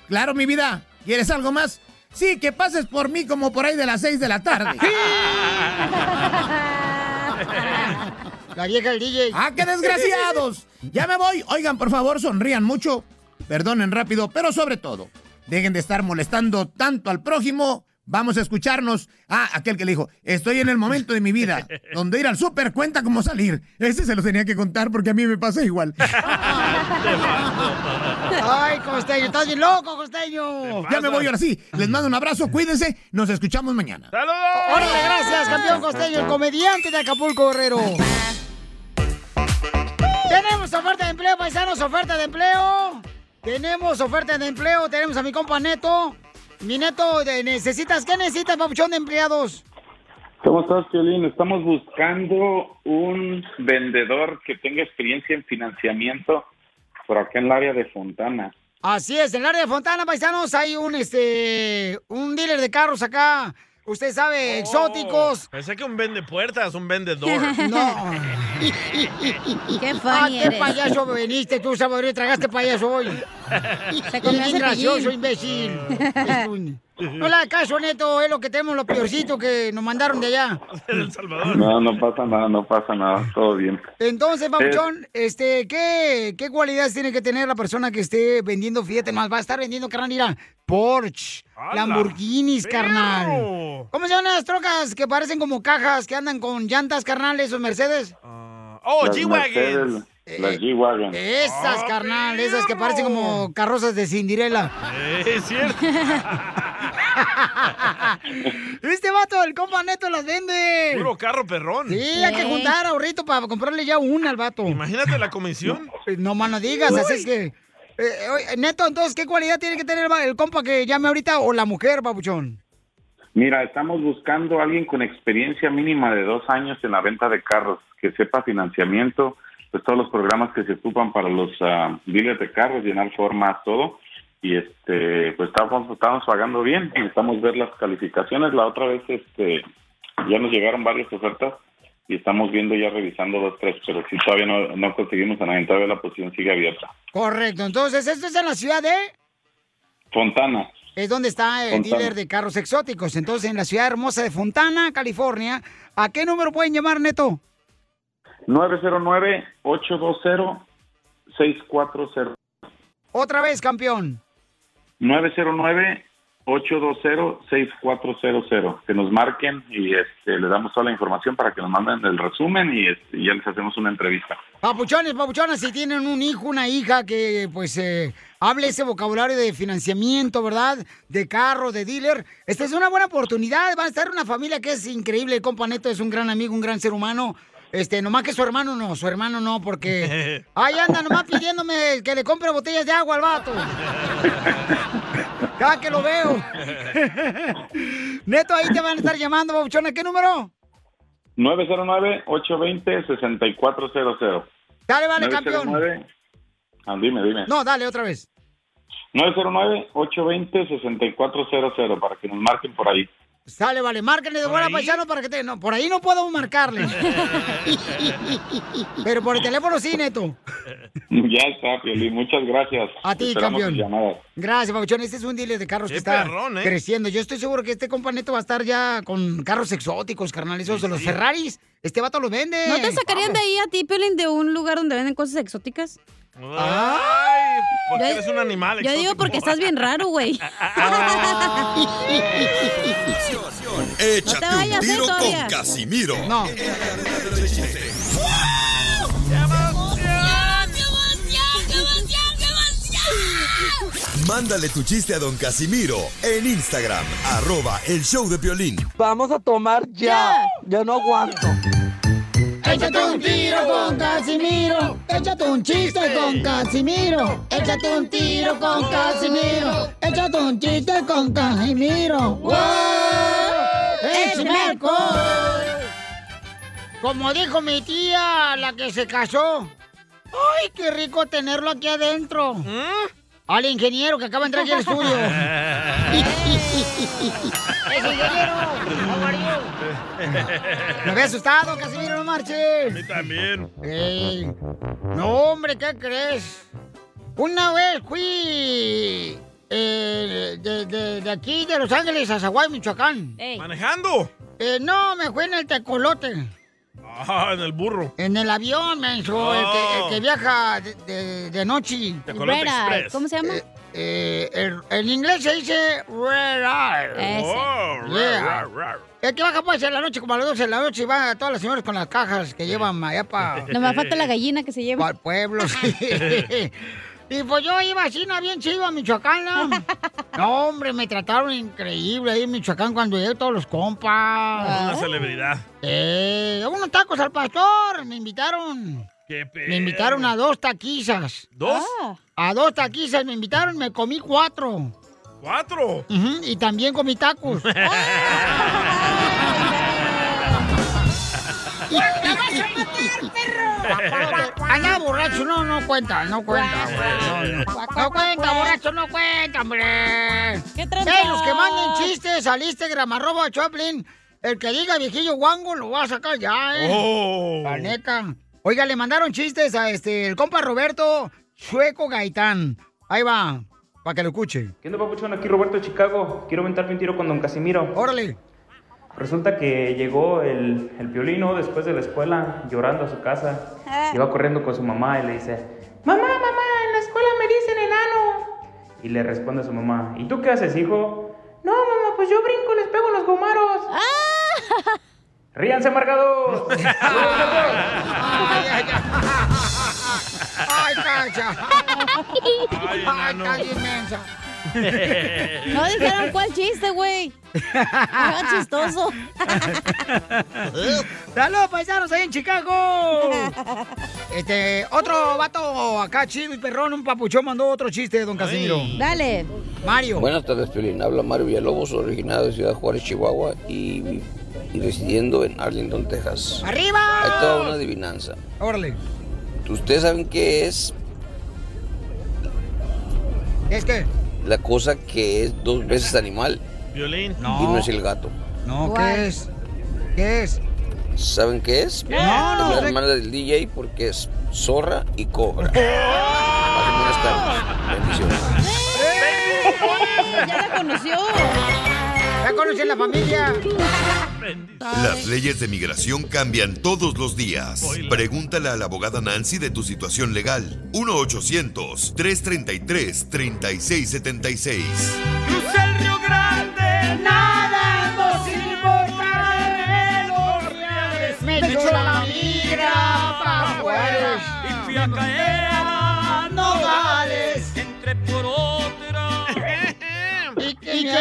claro, mi vida, ¿quieres algo más? Sí, que pases por mí como por ahí de las seis de la tarde. La vieja del DJ. ¡Ah, qué desgraciados! Ya me voy. Oigan, por favor, sonrían mucho. Perdonen rápido, pero sobre todo, dejen de estar molestando tanto al prójimo. Vamos a escucharnos. Ah, aquel que le dijo, estoy en el momento de mi vida donde ir al súper cuenta como salir. Ese se lo tenía que contar porque a mí me pasa igual. Ay, costeño, estás bien loco, costeño. Ya me voy ahora sí. Les mando un abrazo, cuídense. Nos escuchamos mañana. Órale, gracias, campeón costeño, el comediante de Acapulco, Guerrero. Tenemos oferta de empleo, paisanos, oferta de empleo. Tenemos oferta de empleo, tenemos a mi compa Neto. Mi Neto, ¿necesitas? ¿Qué necesitas, papuchón de empleados? ¿Cómo estás, Piolín? Estamos buscando un vendedor que tenga experiencia en financiamiento por acá en el área de Fontana. Así es, en el área de Fontana, paisanos, hay un, este, un dealer de carros acá, usted sabe, exóticos. Pensé que un vende puertas, un vendedor. No. Qué Ah, funny qué eres. payaso veniste tú, Salvador, tragaste payaso hoy. Se Es comió gracioso, imbécil. Es un- No caso, Neto, es lo que tenemos, lo peorcito que nos mandaron de allá. No, no pasa nada, no pasa nada, todo bien. Entonces, Papuchón, este, ¿qué, ¿qué cualidades tiene que tener la persona que esté vendiendo, fíjate más, va a estar vendiendo, carnal, mira, Porsche, ¡Hala! Lamborghinis, carnal. ¿Cómo se llaman las trocas que parecen como cajas, que andan con llantas, carnal, esos Mercedes? ¡Oh, Las G-Wagons! Mercedes, Las G-Wagon. Esas, carnal, esas que parecen como carrozas de Cinderella. Es cierto. Este vato, el compa Neto las vende. Puro carro perrón. Sí, hay que juntar ahorrito para comprarle ya una al vato. Imagínate la comisión. No más no digas, así es que. eh, oye, Neto, entonces, ¿qué cualidad tiene que tener el, compa que llame ahorita o la mujer, babuchón? Mira, estamos buscando a alguien con experiencia mínima de dos años en la venta de carros, que sepa financiamiento, pues todos los programas que se ocupan para los ah, dealers de carros, llenar formas, todo. Y este, pues estamos, estamos pagando bien, necesitamos ver las calificaciones. La otra vez, este, ya nos llegaron varias ofertas y estamos viendo ya revisando dos, tres, pero si todavía no, no conseguimos a nadie, todavía la posición sigue abierta. Correcto, entonces, esto es en la ciudad de. Fontana. Es donde está el Fontana. dealer de carros exóticos. Entonces, en la ciudad hermosa de Fontana, California. ¿A qué número pueden llamar, Neto? 909-820-6400. Otra vez, campeón. 909-820-6400. Que nos marquen y este, les damos toda la información para que nos manden el resumen y, este, y ya les hacemos una entrevista. Papuchones, papuchonas, si tienen un hijo, una hija que pues eh, hable ese vocabulario de financiamiento, ¿verdad? De carro, de dealer. Esta es una buena oportunidad. Va a estar una familia que es increíble. El compa Neto es un gran amigo, un gran ser humano. Este, nomás que su hermano no, su hermano no, porque ahí anda nomás pidiéndome que le compre botellas de agua al vato. Cada que lo veo. Neto, ahí te van a estar llamando, Babuchona. ¿Qué número? 909-820-6400. Dale, vale, campeón. 909 Ah, dime, dime. No, dale, otra vez. 909-820-6400 para que nos marquen por ahí. Sale, vale, márquenle de buena paisano para que te... No, por ahí no podemos marcarle. Pero por el teléfono sí, Neto. Ya está, Piolín. Muchas gracias. A ti, Esperamos campeón. Gracias, Pabuchón. Este es un dealer de carros Qué que está perrón, ¿eh? creciendo. Yo estoy seguro que este compa Neto va a estar ya con carros exóticos, carnal. Esos de los Ferraris. Este vato los vende. ¿No te sacarían de ahí a ti, Piolín, de un lugar donde venden cosas exóticas? Ay, porque Yo- eres un animal Yo digo porque estás bien raro, güey. Échate No un tiro eh, todavía. con Casimiro. No. Mándale tu chiste a don Casimiro en Instagram, arroba el show de Piolín. Vamos a tomar ya. Yo no aguanto. Échate un tiro con Casimiro. Échate un chiste con Casimiro. Échate un tiro con Casimiro. Échate un chiste con Casimiro. ¡Wow! ¡Échame! Como dijo mi tía, la que se casó. ¡Ay, qué rico tenerlo aquí adentro! Al ingeniero que acaba de entrar aquí al estudio. ¡Es ingeniero! ¿Cómo are you? Me había asustado, Casimiro, no marches. A mí también. Ey. No, hombre, ¿qué crees? Una vez fui eh, de, de- de aquí, de Los Ángeles, a Zaguay, Michoacán. ¿Manejando? Eh, no, me fui en el tecolote. Ah, en el burro. En el avión, menso, el, que, el que viaja de, de- de noche. Tecolote Express. ¿cómo se llama? Eh, el- en inglés se dice Red Eye. Ese. Oh, Yeah. El que baja pues en la noche, como a las 12 de la noche, y van a todas las señoras con las cajas que llevan allá para... Nomás falta la gallina que se lleva. Para el pueblo, sí. Y pues yo iba así, ¿no? Bien chido a Michoacán, ¿no? No, hombre, me trataron increíble ahí en Michoacán cuando llegué todos los compas. Una celebridad. Eh, unos tacos al pastor, me invitaron. Qué Me invitaron a dos taquizas. ¿Dos? A dos taquizas me invitaron, me comí cuatro. ¿Cuatro? Y también comí tacos. Anda borracho, no, no cuenta, no cuenta, güey. No, no. No cuenta, borracho, no cuenta, hombre. ¿Qué tranza? Ey, los que manden chistes al Instagram, arroba Choplin, el que diga viejillo guango lo va a sacar ya, eh. Oh. La neta. Oiga, le mandaron chistes a este, el compa Roberto Chueco Gaitán. Ahí va, para que lo escuche. ¿Qué onda, papuchón? Aquí Roberto de Chicago. Quiero aventarme un tiro con don Casimiro. Órale. Resulta que llegó el, el piolino después de la escuela llorando a su casa. Iba corriendo con su mamá y le dice, Mamá, mamá, en la escuela me dicen enano. Y le responde a su mamá, ¿y tú qué haces, hijo? No, mamá, pues yo brinco, les pego los gomaros. ¡Ríanse, amargados! Ay, ay, ay. Ay, cacha. Ay, está bien mensa. No dijeron cuál chiste, güey. Era chistoso. ¡Saludos, paisanos, ahí en Chicago! Este, otro vato acá chido y perrón, un papuchón mandó otro chiste don Casimiro. Dale. Mario. Buenas tardes, Piolín. Habla Mario Villalobos, originario de Ciudad Juárez, Chihuahua y, y residiendo en Arlington, Texas. ¡Arriba! Hay toda una adivinanza. Órale. ¿Ustedes saben qué es ¿Es que? la cosa que es dos veces animal Violín. y no es el gato? No, ¿Cuál? ¿qué es? ¿Qué es? ¿Saben qué es? No, no Es la hermana del DJ porque es zorra y cobra. Buenas tardes. Bendiciones. Ya la conoció. Ya conocí la familia. Las leyes de migración cambian todos los días. Pregúntale a la abogada Nancy de tu situación legal. 1-800-333-3676. Crucé el Río Grande, nada nos importa. Me echó la migra pa' Juárez. y fui a caer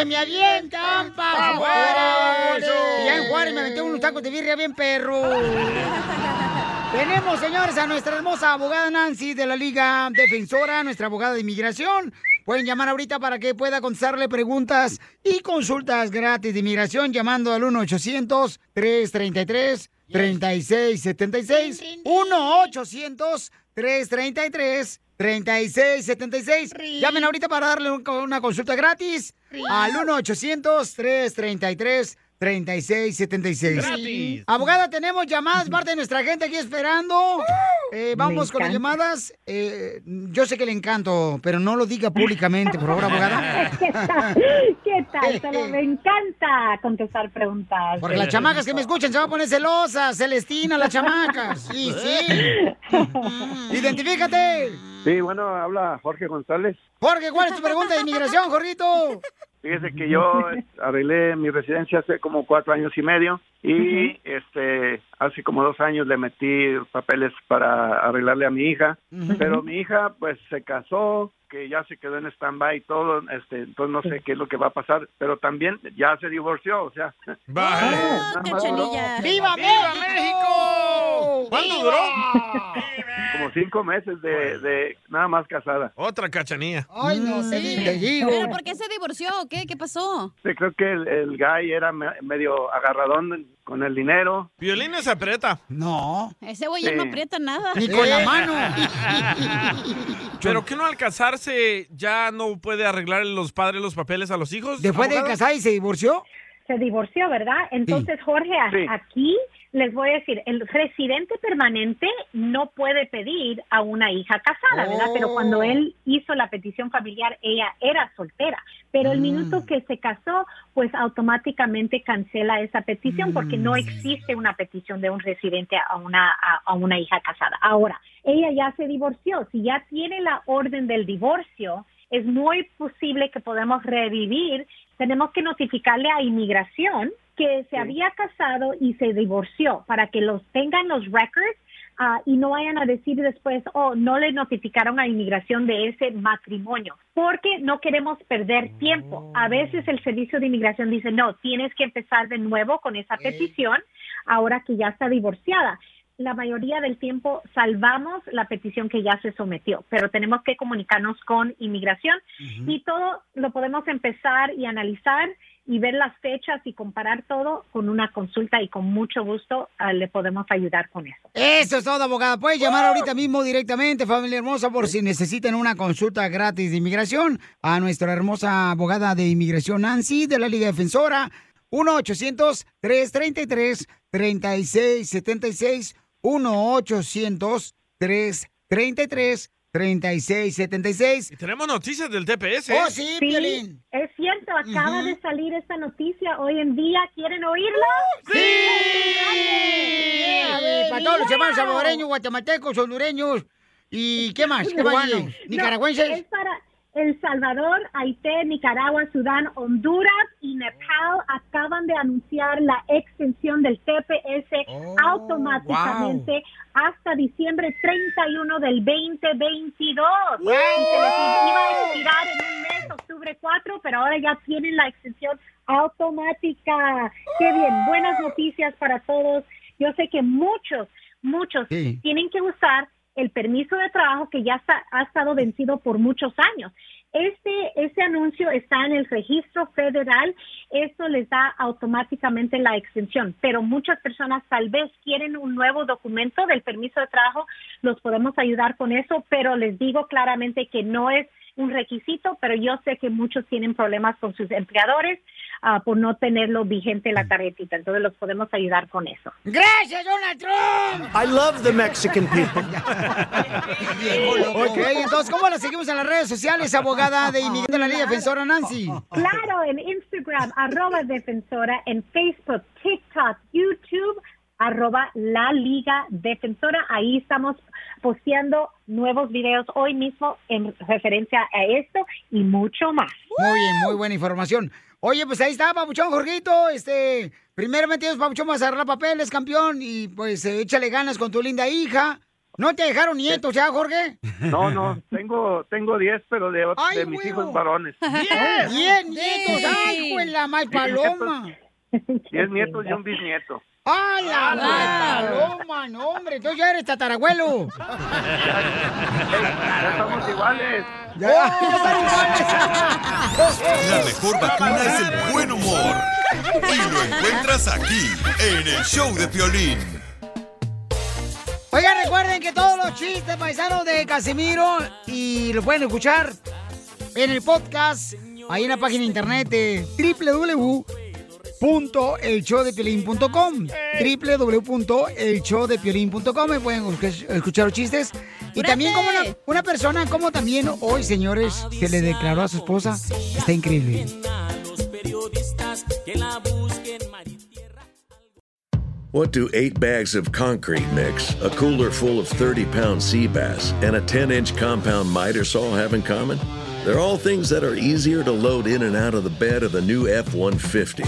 Me avientan pa' Pa' Juárez. Juárez. Y ya en Juárez me aventé unos tacos de birria bien perro. Tenemos, señores, a nuestra hermosa abogada Nancy de la Liga Defensora, nuestra abogada de inmigración. Pueden llamar ahorita para que pueda contestarle preguntas y consultas gratis de inmigración llamando al 1-800-333-3676. 1-800-333-3676. Llamen ahorita para darle un- una consulta gratis al 1-800-333-3676. 3676. Gratis. Abogada, tenemos llamadas, parte de nuestra gente aquí esperando. Eh, vamos con las llamadas. Eh, yo sé que le encanto, pero no lo diga públicamente, por favor, abogada. ¿Qué tal? ¿Qué tal? Pero me encanta contestar preguntas. Porque las chamacas que me escuchan se van a poner celosas, Celestina, las chamacas. Sí, sí. Identifícate. Sí, bueno, habla Jorge González. Jorge, ¿cuál es tu pregunta de inmigración, Jorgito? Fíjese que yo arreglé mi residencia hace como cuatro años y medio y este hace como dos años le metí papeles para arreglarle a mi hija, Ujú. pero mi hija pues se casó, que ya se quedó en stand-by y todo, este, entonces no sé qué es lo que va a pasar, pero también ya se divorció, o sea. Nada más duró ¡Viva, México! ¿Cuánto ¡Viva! duró? como cinco meses de, de nada más casada. Otra cachanilla. Ay, no sé, te digo. ¿Pero por qué se divorció qué? ¿Qué pasó? Sí, creo que el, el guy era me- medio agarradón con el dinero. Violín se aprieta. No. Ese güey ya no Sí. aprieta nada. Ni con la mano. ¿Pero que no al casarse ya no puede arreglar los padres los papeles a los hijos? Después de casar y se divorció. Se divorció, ¿verdad? Entonces, Jorge, Sí. aquí les voy a decir, el residente permanente no puede pedir a una hija casada, ¿verdad? Pero Oh. cuando él hizo la petición familiar, ella era soltera. Pero el Mm. minuto que se casó, pues automáticamente cancela esa petición porque Mm. no existe una petición de un residente a una, a, a una hija casada. Ahora, ella ya se divorció. Si ya tiene la orden del divorcio, es muy posible que podamos revivir. Tenemos que notificarle a inmigración que se había casado y se divorció para que los tengan los records ah, y no vayan a decir después, oh, no le notificaron a inmigración de ese matrimonio, porque no queremos perder tiempo. A veces el servicio de inmigración dice, no, tienes que empezar de nuevo con esa petición ahora que ya está divorciada. La mayoría del tiempo salvamos la petición que ya se sometió, pero tenemos que comunicarnos con inmigración y todo lo podemos empezar y analizar y ver las fechas y comparar todo con una consulta y con mucho gusto ah, le podemos ayudar con eso. Eso es todo, abogada. Puedes llamar ahorita mismo directamente, familia hermosa, por si necesitan una consulta gratis de inmigración a nuestra hermosa abogada de inmigración Nancy de la Liga Defensora. 1-800-333-3676. 1-800-333-3676. Y tenemos noticias del TPS. Oh, sí, Piolín. Es cierto, acaba de salir esta noticia hoy en día. ¿Quieren oírla? ¡Sí! Para todos los hermanos salvadoreños, guatemaltecos, hondureños y ¿qué más? Cubanos, No, nicaragüenses. es para El Salvador, Haití, Nicaragua, Sudán, Honduras y Nepal acaban de anunciar la extensión del TPS Oh, automáticamente hasta diciembre 31 del 2022. Wow. Y se les iba a expirar en un mes, octubre 4, pero ahora ya tienen la extensión automática. Qué bien, buenas noticias para todos. Yo sé que muchos, muchos Sí. tienen que usar el permiso de trabajo que ya ha estado vencido por muchos años. Este, este anuncio está en el registro federal, esto les da automáticamente la extensión, pero muchas personas tal vez quieren un nuevo documento del permiso de trabajo, los podemos ayudar con eso, pero les digo claramente que no es un requisito, pero yo sé que muchos tienen problemas con sus empleadores ah, por no tenerlo vigente la tarjetita, entonces los podemos ayudar con eso. ¡Gracias, Donald Trump! I love the Mexican people. Ok, entonces, ¿cómo la seguimos en las redes sociales, abogada de inmigración de la Liga Defensora Nancy? Claro, en Instagram, arroba defensora, en Facebook, TikTok, YouTube, arroba la Liga Defensora. Ahí estamos posteando nuevos videos hoy mismo en referencia a esto y mucho más. Muy bien, muy buena información. Oye, pues ahí está, Papuchón Jorgito. Este, primeramente Dios, Papuchón, vas a agarrar papeles, campeón, y pues eh, échale ganas con tu linda hija. ¿No te dejaron nietos ya, Jorge? No, no, tengo tengo 10, pero de, Ay, de mis hijos varones. ¡Diez! ¡Diez nietos! ¡Ay, la más paloma! 10 nietos y un bisnieto. ¡Ay, la Ah, más paloma! No, hombre, tú ya eres tatarabuelo. Ya estamos igual iguales. La mejor vacuna es el buen humor. Y lo encuentras aquí, en el show de Piolín. Oigan, recuerden que todos los chistes paisanos de Casimiro y lo pueden escuchar en el podcast, ahí en la página de internet de www.elshowdepiolín.com www.elshowdepiolín.com Me pueden escuch- escuchar los chistes. Y también como una, una persona, como también hoy, señores, se le declaró a su esposa. Está increíble. What do eight bags of concrete mix, a cooler full of 30 pound sea bass, and a 10 inch compound miter saw have in common? They're all things that are easier to load in and out of the bed of the new F 150.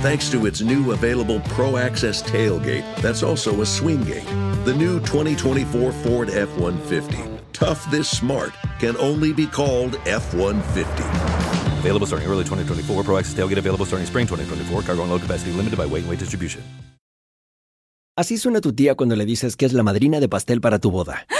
Thanks to its new available Pro Access tailgate, that's also a swing gate. The new 2024 Ford F 150. Tough this smart can only be called F 150. Available starting early 2024. Pro Access tailgate available starting spring 2024. Cargo and load capacity limited by weight and weight distribution. Así suena tu tía cuando le dices que es la madrina de pastel para tu boda.